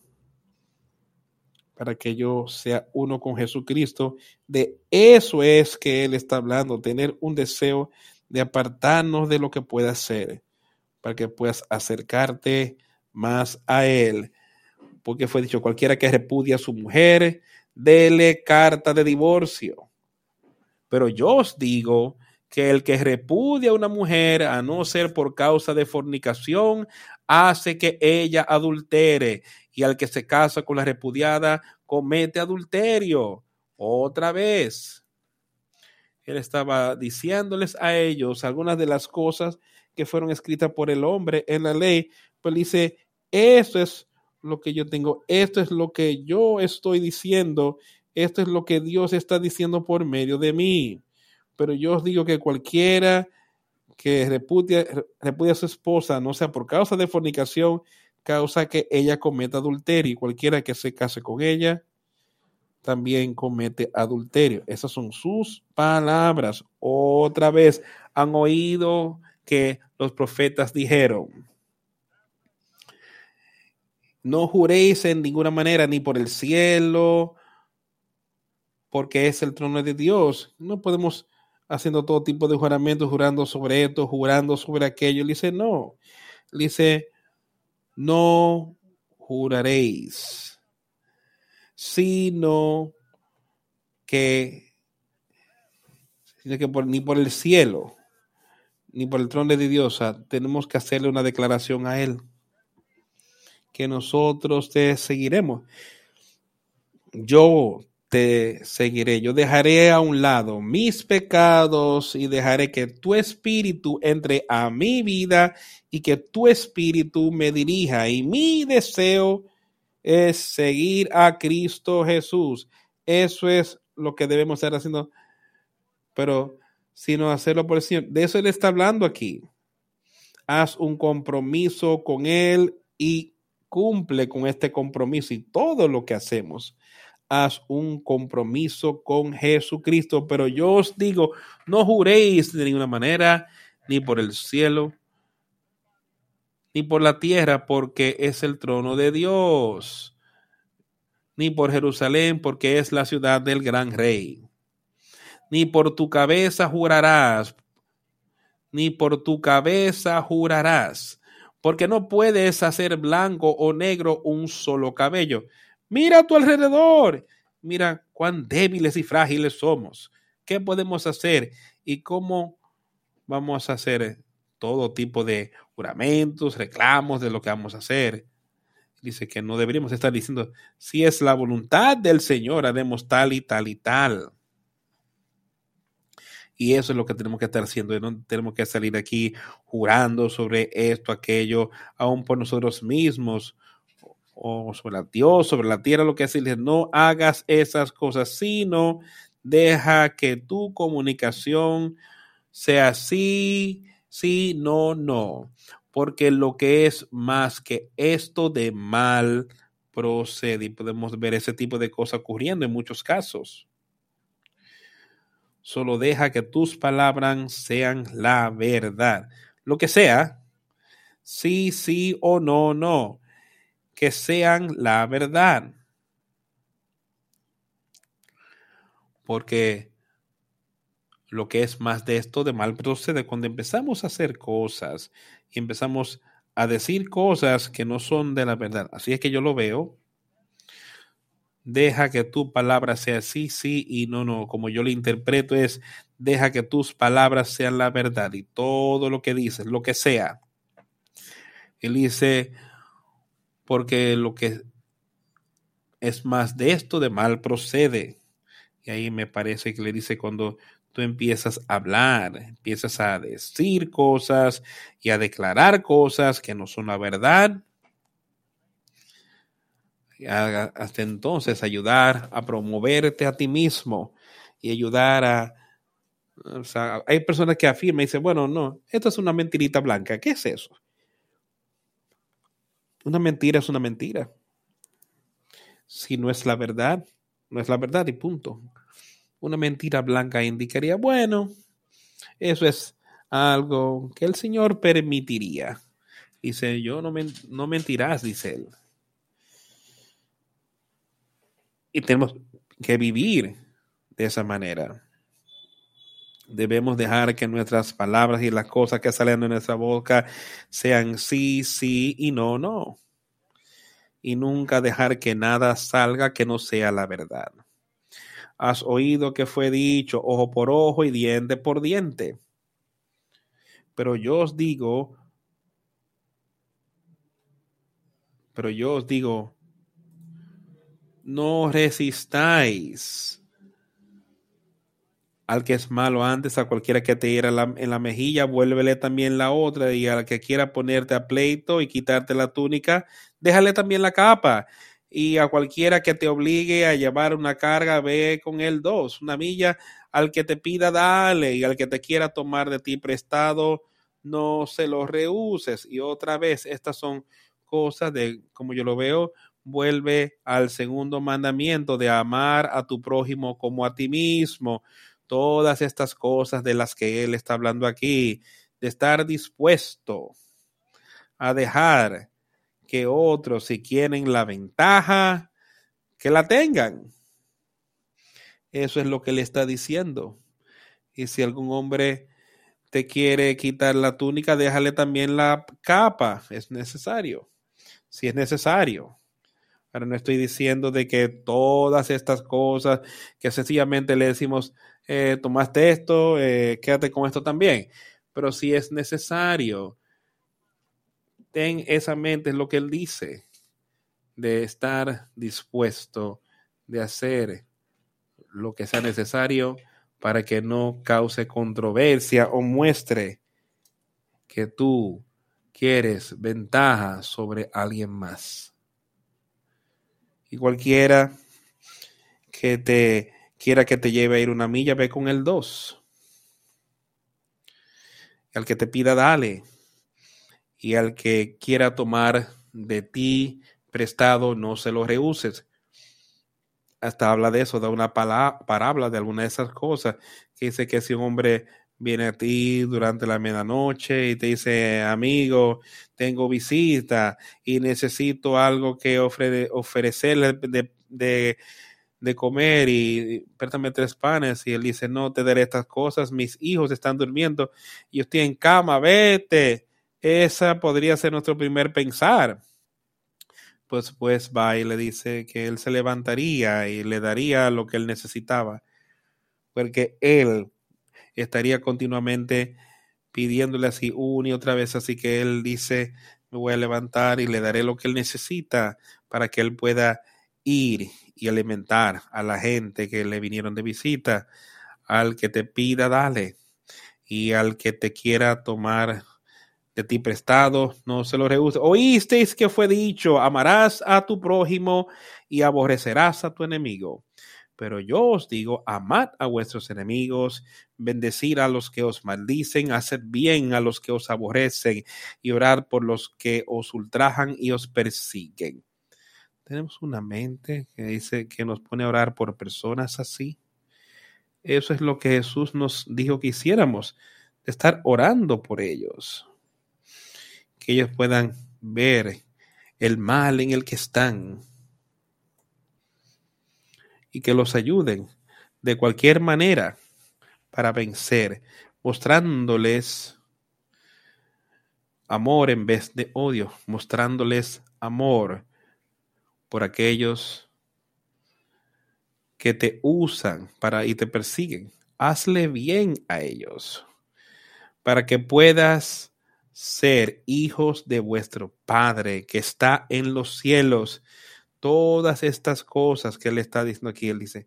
Speaker 1: para que yo sea uno con Jesucristo. De eso es que Él está hablando, tener un deseo de apartarnos de lo que pueda ser, para que puedas acercarte más a Él. Porque fue dicho, cualquiera que repudia a su mujer, dele carta de divorcio. Pero yo os digo que el que repudia a una mujer a no ser por causa de fornicación, hace que ella adultere, y al que se casa con la repudiada, comete adulterio. Otra vez. Él estaba diciéndoles a ellos algunas de las cosas que fueron escritas por el hombre en la ley, pues dice, eso es lo que yo tengo, esto es lo que yo estoy diciendo, esto es lo que Dios está diciendo por medio de mí. Pero yo os digo que cualquiera que repudia, repudia a su esposa, no sea por causa de fornicación, causa que ella cometa adulterio. Cualquiera que se case con ella también comete adulterio. Esas son sus palabras. Otra vez, han oído que los profetas dijeron, no juréis en ninguna manera ni por el cielo, porque es el trono de Dios. No podemos haciendo todo tipo de juramentos, jurando sobre esto, jurando sobre aquello. Le dice, no. Dice, no juraréis, sino que, sino que por, ni por el cielo, ni por el trono de Dios, tenemos que hacerle una declaración a Él que nosotros te seguiremos. Yo seguiré, yo dejaré a un lado mis pecados y dejaré que tu espíritu entre a mi vida y que tu espíritu me dirija. Y mi deseo es seguir a Cristo Jesús. Eso es lo que debemos estar haciendo, pero sino hacerlo por el Señor. De eso Él está hablando aquí. Haz un compromiso con Él y cumple con este compromiso y todo lo que hacemos. Haz un compromiso con Jesucristo, pero yo os digo, no juréis de ninguna manera, ni por el cielo, ni por la tierra, porque es el trono de Dios, ni por Jerusalén, porque es la ciudad del gran rey. Ni por tu cabeza jurarás, ni por tu cabeza jurarás, porque no puedes hacer blanco o negro un solo cabello. Mira a tu alrededor, mira cuán débiles y frágiles somos. ¿Qué podemos hacer y cómo vamos a hacer todo tipo de juramentos, reclamos de lo que vamos a hacer? Dice que no deberíamos estar diciendo, si es la voluntad del Señor, haremos tal y tal y tal. Y eso es lo que tenemos que estar haciendo. No tenemos que salir aquí jurando sobre esto, aquello, aún por nosotros mismos o sobre Dios, sobre la tierra, lo que decirles, no hagas esas cosas, sino deja que tu comunicación sea sí, sí, no, no. porque lo que es más que esto de mal procede. Y podemos ver ese tipo de cosas ocurriendo en muchos casos. Solo deja que tus palabras sean la verdad. Lo que sea, sí, sí o no, no. Que sean la verdad. Porque lo que es más de esto de mal procede cuando empezamos a hacer cosas y empezamos a decir cosas que no son de la verdad. Así es que yo lo veo. Deja que tu palabra sea sí, sí y no, no. Como yo lo interpreto es, deja que tus palabras sean la verdad y todo lo que dices, lo que sea. Él dice, porque lo que es más de esto de mal procede. Y ahí me parece que le dice cuando tú empiezas a hablar, empiezas a decir cosas y a declarar cosas que no son la verdad. hasta entonces ayudar a promoverte a ti mismo y ayudar a... Hay personas que afirman y dicen, bueno, no, esto es una mentirita blanca. ¿Qué es eso? Una mentira es una mentira. Si no es la verdad, no es la verdad y punto una mentira blanca indicaría, bueno, eso es algo que el Señor permitiría. Dice, yo no, no mentirás, dice él. Y tenemos que vivir de esa manera. Debemos dejar que nuestras palabras y las cosas que salen de nuestra boca sean sí, sí y no, no. Y nunca dejar que nada salga que no sea la verdad has oído que fue dicho ojo por ojo y diente por diente. Pero yo os digo, pero yo os digo, no resistáis al que es malo antes, a cualquiera que te hiera en la mejilla, vuélvele también la otra, y al que quiera ponerte a pleito y quitarte la túnica, déjale también la capa y a cualquiera que te obligue a llevar una carga, ve con él dos, una milla, al que te pida, dale, y al que te quiera tomar de ti prestado, no se lo rehuses. Y otra vez, estas son cosas de, como yo lo veo, vuelve al segundo mandamiento de amar a tu prójimo como a ti mismo. Todas estas cosas de las que él está hablando aquí, de estar dispuesto a dejar que otros, si quieren la ventaja, que la tengan. Eso es lo que le está diciendo. Y si algún hombre te quiere quitar la túnica, déjale también la capa. Es necesario. Si es necesario. Ahora no estoy diciendo de que todas estas cosas que sencillamente le decimos, eh, tomaste esto, eh, quédate con esto también. Pero si es necesario, ten esa mente, es lo que él dice, de estar dispuesto de hacer lo que sea necesario para que no cause controversia o muestre que tú quieres ventaja sobre alguien más. Y cualquiera que te quiera que te lleve a ir una milla, ve con el dos. Al que te pida, dale y al que quiera tomar de ti prestado, no se lo rehuses. Hasta habla de eso, da una parábola de alguna de esas cosas, que dice que si un hombre viene a ti durante la medianoche y te dice, amigo, tengo visita y necesito algo que ofrecerle de, de, comer y préstame tres panes. Y él dice, no te daré estas cosas, mis hijos están durmiendo y estoy en cama, vete esa podría ser nuestro primer pensar. Pues, pues va y le dice que él se levantaría y le daría lo que él necesitaba, porque él estaría continuamente pidiéndole así una y otra vez, así que él dice, me voy a levantar y le daré lo que él necesita para que él pueda ir y alimentar a la gente que le vinieron de visita, al que te pida, dale, y al que te quiera tomar de ti prestado, no se lo rehúse. Oísteis que fue dicho, amarás a tu prójimo y aborrecerás a tu enemigo. Pero yo os digo, amad a vuestros enemigos, bendecir a los que os maldicen, hacer bien a los que os aborrecen y orar por los que os ultrajan y os persiguen. Tenemos una mente que dice que nos pone a orar por personas así. Eso es lo que Jesús nos dijo que hiciéramos, estar orando por ellos. Que ellos puedan ver el mal en el que están y que los ayuden de cualquier manera para vencer, mostrándoles amor en vez de odio, mostrándoles amor por aquellos que te usan para y te persiguen. Hazle bien a ellos para que puedas ser hijos de vuestro Padre que está en los cielos todas estas cosas que él está diciendo aquí, él dice,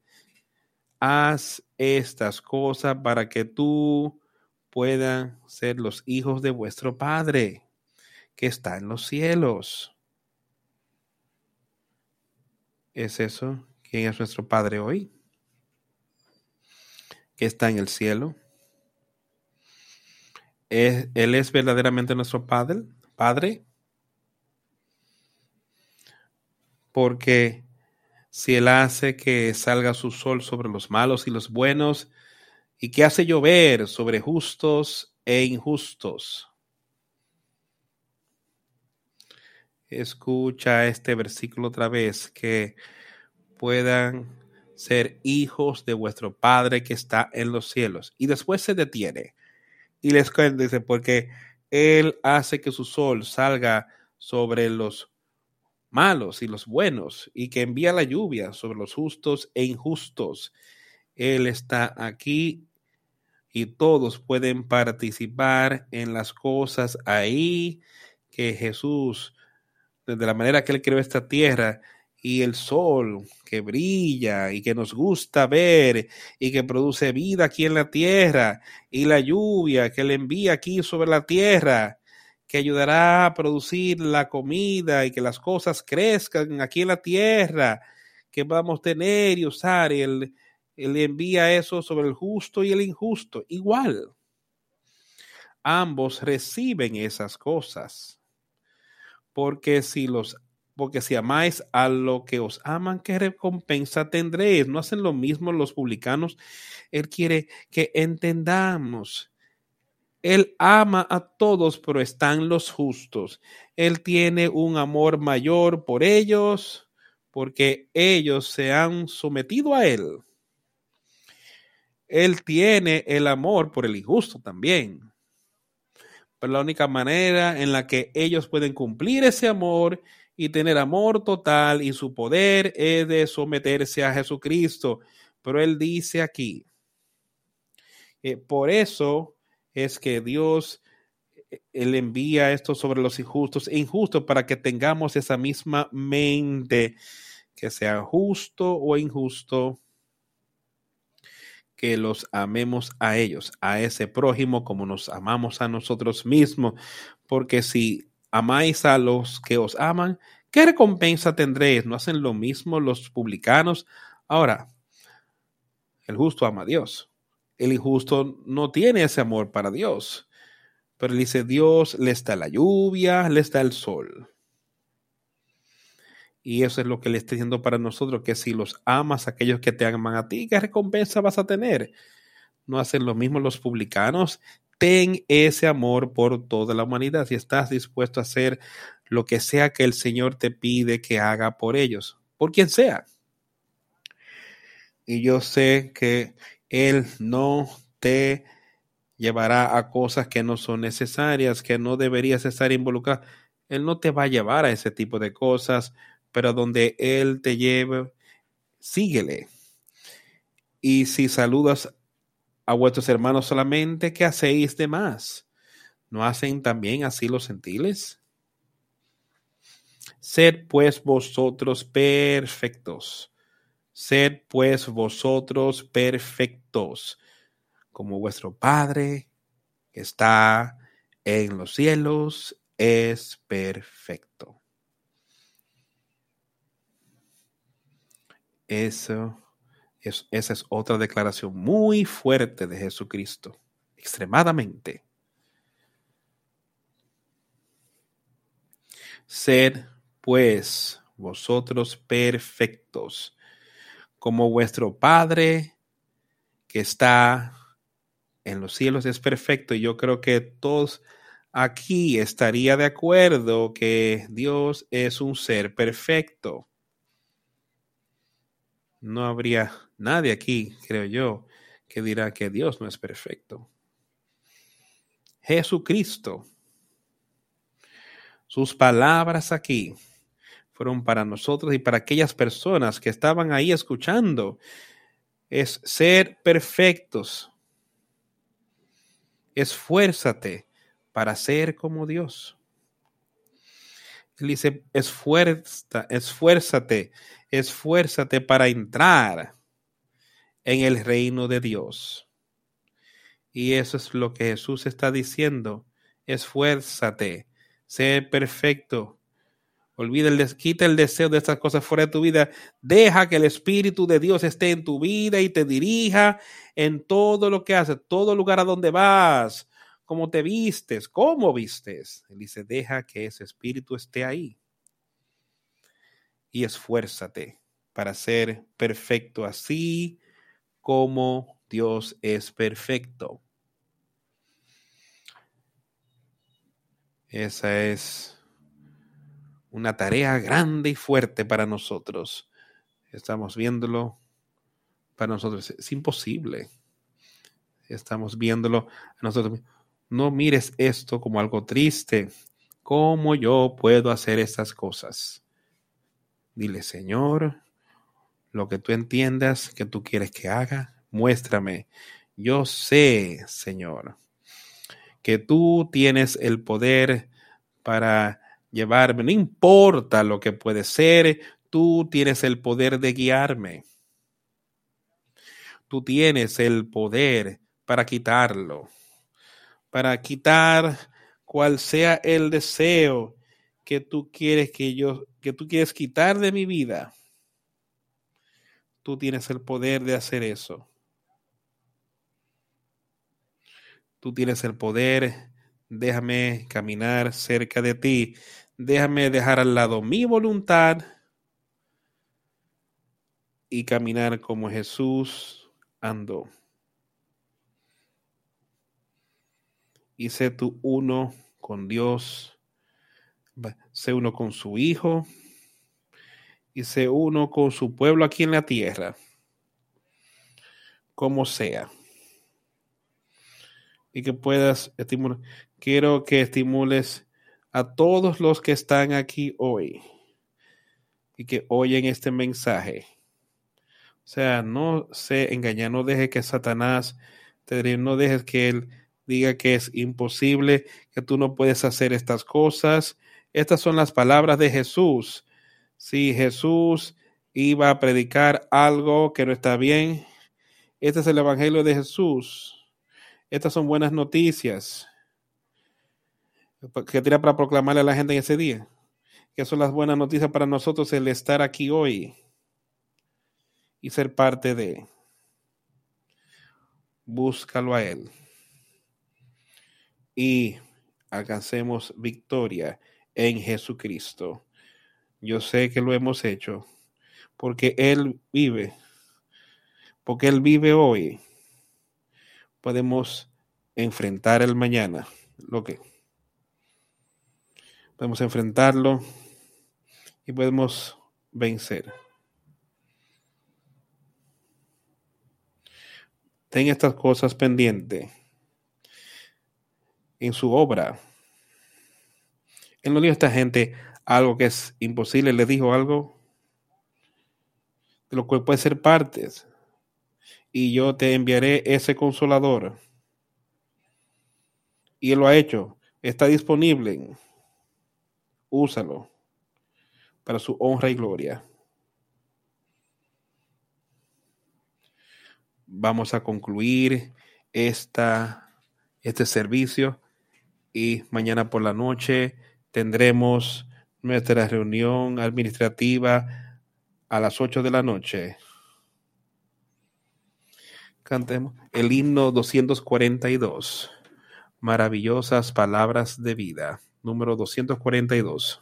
Speaker 1: haz estas cosas para que tú puedan ser los hijos de vuestro Padre que está en los cielos. ¿Es eso? ¿Quién es nuestro Padre hoy? Que está en el cielo. ¿Él es verdaderamente nuestro Padre? ¿Padre? porque si Él hace que salga su sol sobre los malos y los buenos, y que hace llover sobre justos e injustos. Escucha este versículo otra vez, que puedan ser hijos de vuestro Padre que está en los cielos. Y después se detiene y les cuenta, dice, porque Él hace que su sol salga sobre los malos y los buenos, y que envía la lluvia sobre los justos e injustos. Él está aquí y todos pueden participar en las cosas ahí que Jesús, desde la manera que Él creó esta tierra, y el sol que brilla y que nos gusta ver y que produce vida aquí en la tierra, y la lluvia que Él envía aquí sobre la tierra, que ayudará a producir la comida y que las cosas crezcan aquí en la tierra, que vamos a tener y usar. Y él, él envía eso sobre el justo y el injusto. Igual. Ambos reciben esas cosas. Porque si los porque si amáis a lo que os aman, ¿qué recompensa tendréis? No hacen lo mismo los publicanos. Él quiere que entendamos él ama a todos, pero están los justos. Él tiene un amor mayor por ellos porque ellos se han sometido a Él. Él tiene el amor por el injusto también. Pero la única manera en la que ellos pueden cumplir ese amor y tener amor total y su poder es de someterse a Jesucristo. Pero Él dice aquí, eh, por eso es que Dios, eh, Él envía esto sobre los injustos e injustos para que tengamos esa misma mente, que sea justo o injusto, que los amemos a ellos, a ese prójimo como nos amamos a nosotros mismos, porque si amáis a los que os aman, ¿qué recompensa tendréis? ¿No hacen lo mismo los publicanos? Ahora, el justo ama a Dios el injusto no tiene ese amor para Dios. Pero dice, Dios le está la lluvia, le está el sol. Y eso es lo que le está diciendo para nosotros, que si los amas aquellos que te aman a ti, ¿qué recompensa vas a tener? No hacen lo mismo los publicanos. Ten ese amor por toda la humanidad. Si estás dispuesto a hacer lo que sea que el Señor te pide que haga por ellos, por quien sea. Y yo sé que él no te llevará a cosas que no son necesarias, que no deberías estar involucrado. Él no te va a llevar a ese tipo de cosas, pero donde Él te lleve, síguele. Y si saludas a vuestros hermanos solamente, ¿qué hacéis de más? ¿No hacen también así los gentiles? Sed pues vosotros perfectos Sed pues vosotros perfectos, como vuestro Padre que está en los cielos es perfecto. Eso Es, esa es otra declaración muy fuerte de Jesucristo, extremadamente. Sed, pues, vosotros perfectos, como vuestro Padre que está en los cielos es perfecto. Y yo creo que todos aquí estaría de acuerdo que Dios es un ser perfecto. No habría nadie aquí, creo yo, que dirá que Dios no es perfecto. Jesucristo, sus palabras aquí fueron para nosotros y para aquellas personas que estaban ahí escuchando. Es ser perfectos. Esfuérzate para ser como Dios. Él dice, esfuérzate, esfuérzate para entrar en el reino de Dios. Y eso es lo que Jesús está diciendo. Esfuérzate, sé perfecto. Olvida el, quita el deseo de estas cosas fuera de tu vida. Deja que el Espíritu de Dios esté en tu vida y te dirija en todo lo que haces, todo lugar a donde vas cómo te vistes, cómo vistes. Él dice, deja que ese espíritu esté ahí. Y esfuérzate para ser perfecto así como Dios es perfecto. Esa es una tarea grande y fuerte para nosotros. Estamos viéndolo para nosotros. Es imposible. Estamos viéndolo a nosotros. No mires esto como algo triste. ¿Cómo yo puedo hacer estas cosas? Dile, Señor, lo que tú entiendas que tú quieres que haga, muéstrame. Yo sé, Señor, que tú tienes el poder para llevarme. No importa lo que puede ser, tú tienes el poder de guiarme. Tú tienes el poder para quitarlo para quitar cual sea el deseo que tú quieres que yo, que tú quieres quitar de mi vida. Tú tienes el poder de hacer eso. Tú tienes el poder. Déjame caminar cerca de ti. Déjame dejar al lado mi voluntad y caminar como Jesús andó. Y sé tú uno con Dios, sé uno con su Hijo y sé uno con su pueblo aquí en la tierra, como sea. Y que puedas estimular. Quiero que estimules a todos los que están aquí hoy y que oyen este mensaje. O sea, no se engaña, no dejes que Satanás te no dejes que él diga que es imposible, que tú no puedes hacer estas cosas. Estas son las palabras de Jesús. Si Jesús iba a predicar algo que no está bien, este es el Evangelio de Jesús. Estas son buenas noticias que tiene para proclamarle a la gente en ese día. Que son las buenas noticias para nosotros el estar aquí hoy y ser parte de. Búscalo a Él y alcancemos victoria en Jesucristo. Yo sé que lo hemos hecho porque Él vive, porque Él vive hoy. Podemos enfrentar el mañana, lo que podemos enfrentarlo y podemos vencer. Ten estas cosas pendientes en su obra. Él no dijo a esta gente algo que es imposible, le dijo algo de lo cual puede ser partes. Y yo te enviaré ese consolador. Y él lo ha hecho. Está disponible. Úsalo para su honra y gloria. Vamos a concluir esta, este servicio y mañana por la noche tendremos nuestra reunión administrativa a las 8 de la noche. Cantemos el himno 242. Maravillosas palabras de vida. Número 242.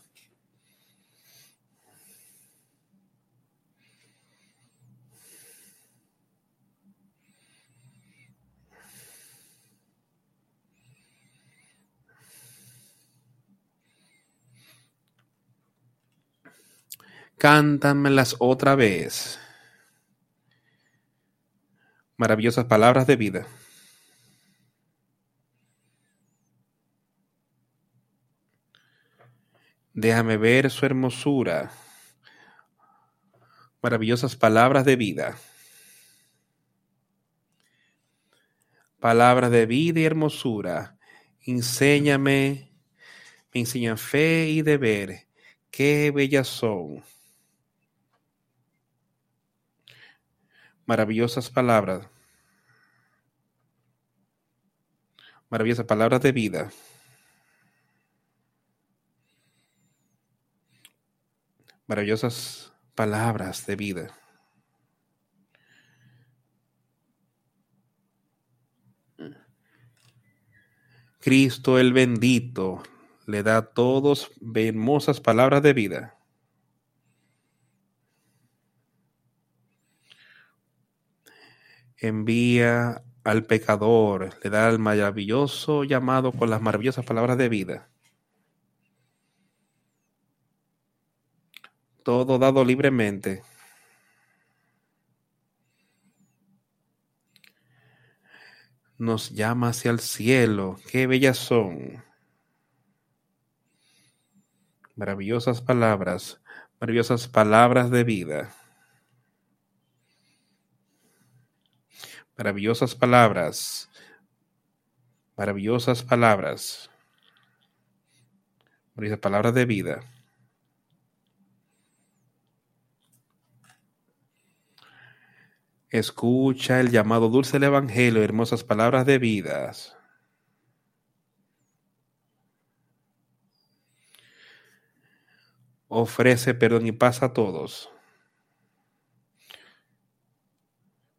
Speaker 1: Cántamelas otra vez. Maravillosas palabras de vida. Déjame ver su hermosura. Maravillosas palabras de vida. Palabras de vida y hermosura. Enséñame, me enseñan fe y deber. Qué bellas son. Maravillosas palabras, maravillosas palabras de vida. Maravillosas palabras de vida. Cristo el bendito le da a todos hermosas palabras de vida. Envía al pecador, le da el maravilloso llamado con las maravillosas palabras de vida. Todo dado libremente. Nos llama hacia el cielo. Qué bellas son. Maravillosas palabras, maravillosas palabras de vida. Maravillosas palabras. Maravillosas palabras. Maravillosas palabras de vida. Escucha el llamado dulce del Evangelio, hermosas palabras de vidas. Ofrece perdón y paz a todos.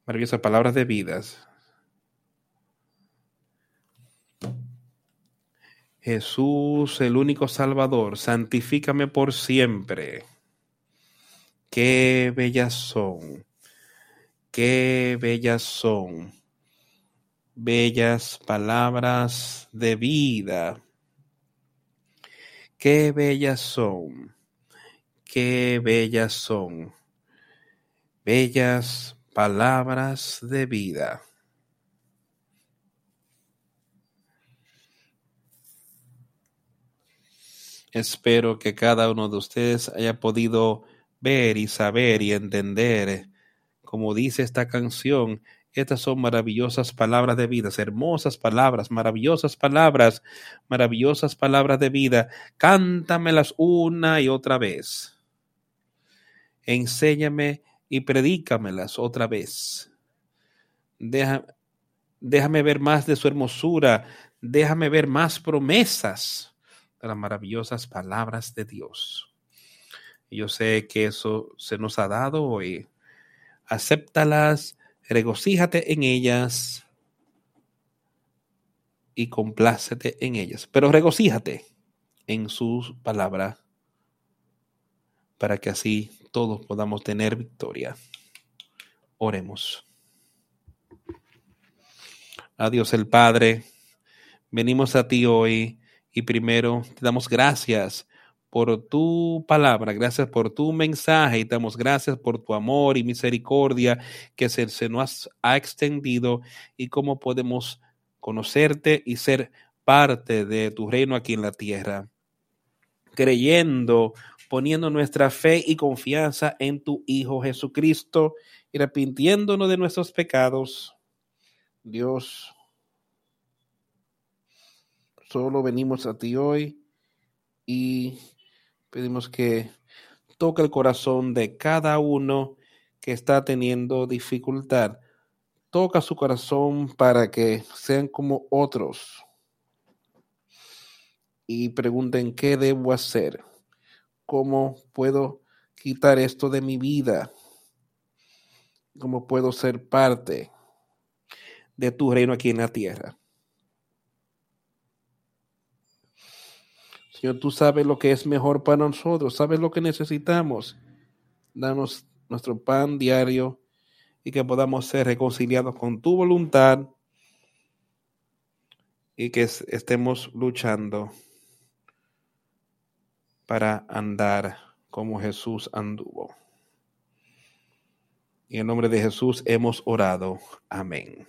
Speaker 1: Maravillosas palabras de vidas. Jesús, el único Salvador, santifícame por siempre. Qué bellas son, qué bellas son, bellas palabras de vida. Qué bellas son, qué bellas son, bellas palabras de vida. Espero que cada uno de ustedes haya podido ver y saber y entender, como dice esta canción, estas son maravillosas palabras de vida, hermosas palabras, maravillosas palabras, maravillosas palabras de vida. Cántamelas una y otra vez. Enséñame y predícamelas otra vez. déjame ver más de su hermosura, déjame ver más promesas de las maravillosas palabras de Dios. Yo sé que eso se nos ha dado hoy. Acéptalas, regocíjate en ellas y complácete en ellas. Pero regocíjate en su palabra para que así todos podamos tener victoria. Oremos. A Dios el Padre, venimos a ti hoy y primero te damos gracias por tu palabra, gracias por tu mensaje y damos gracias por tu amor y misericordia que se nos ha extendido y cómo podemos conocerte y ser parte de tu reino aquí en la tierra, creyendo poniendo nuestra fe y confianza en tu Hijo Jesucristo y arrepintiéndonos de nuestros pecados. Dios, solo venimos a ti hoy y pedimos que toque el corazón de cada uno que está teniendo dificultad. Toca su corazón para que sean como otros y pregunten qué debo hacer cómo puedo quitar esto de mi vida, cómo puedo ser parte de tu reino aquí en la tierra. Señor, tú sabes lo que es mejor para nosotros, sabes lo que necesitamos. Danos nuestro pan diario y que podamos ser reconciliados con tu voluntad y que estemos luchando para andar como Jesús anduvo. En nombre de Jesús hemos orado. Amén.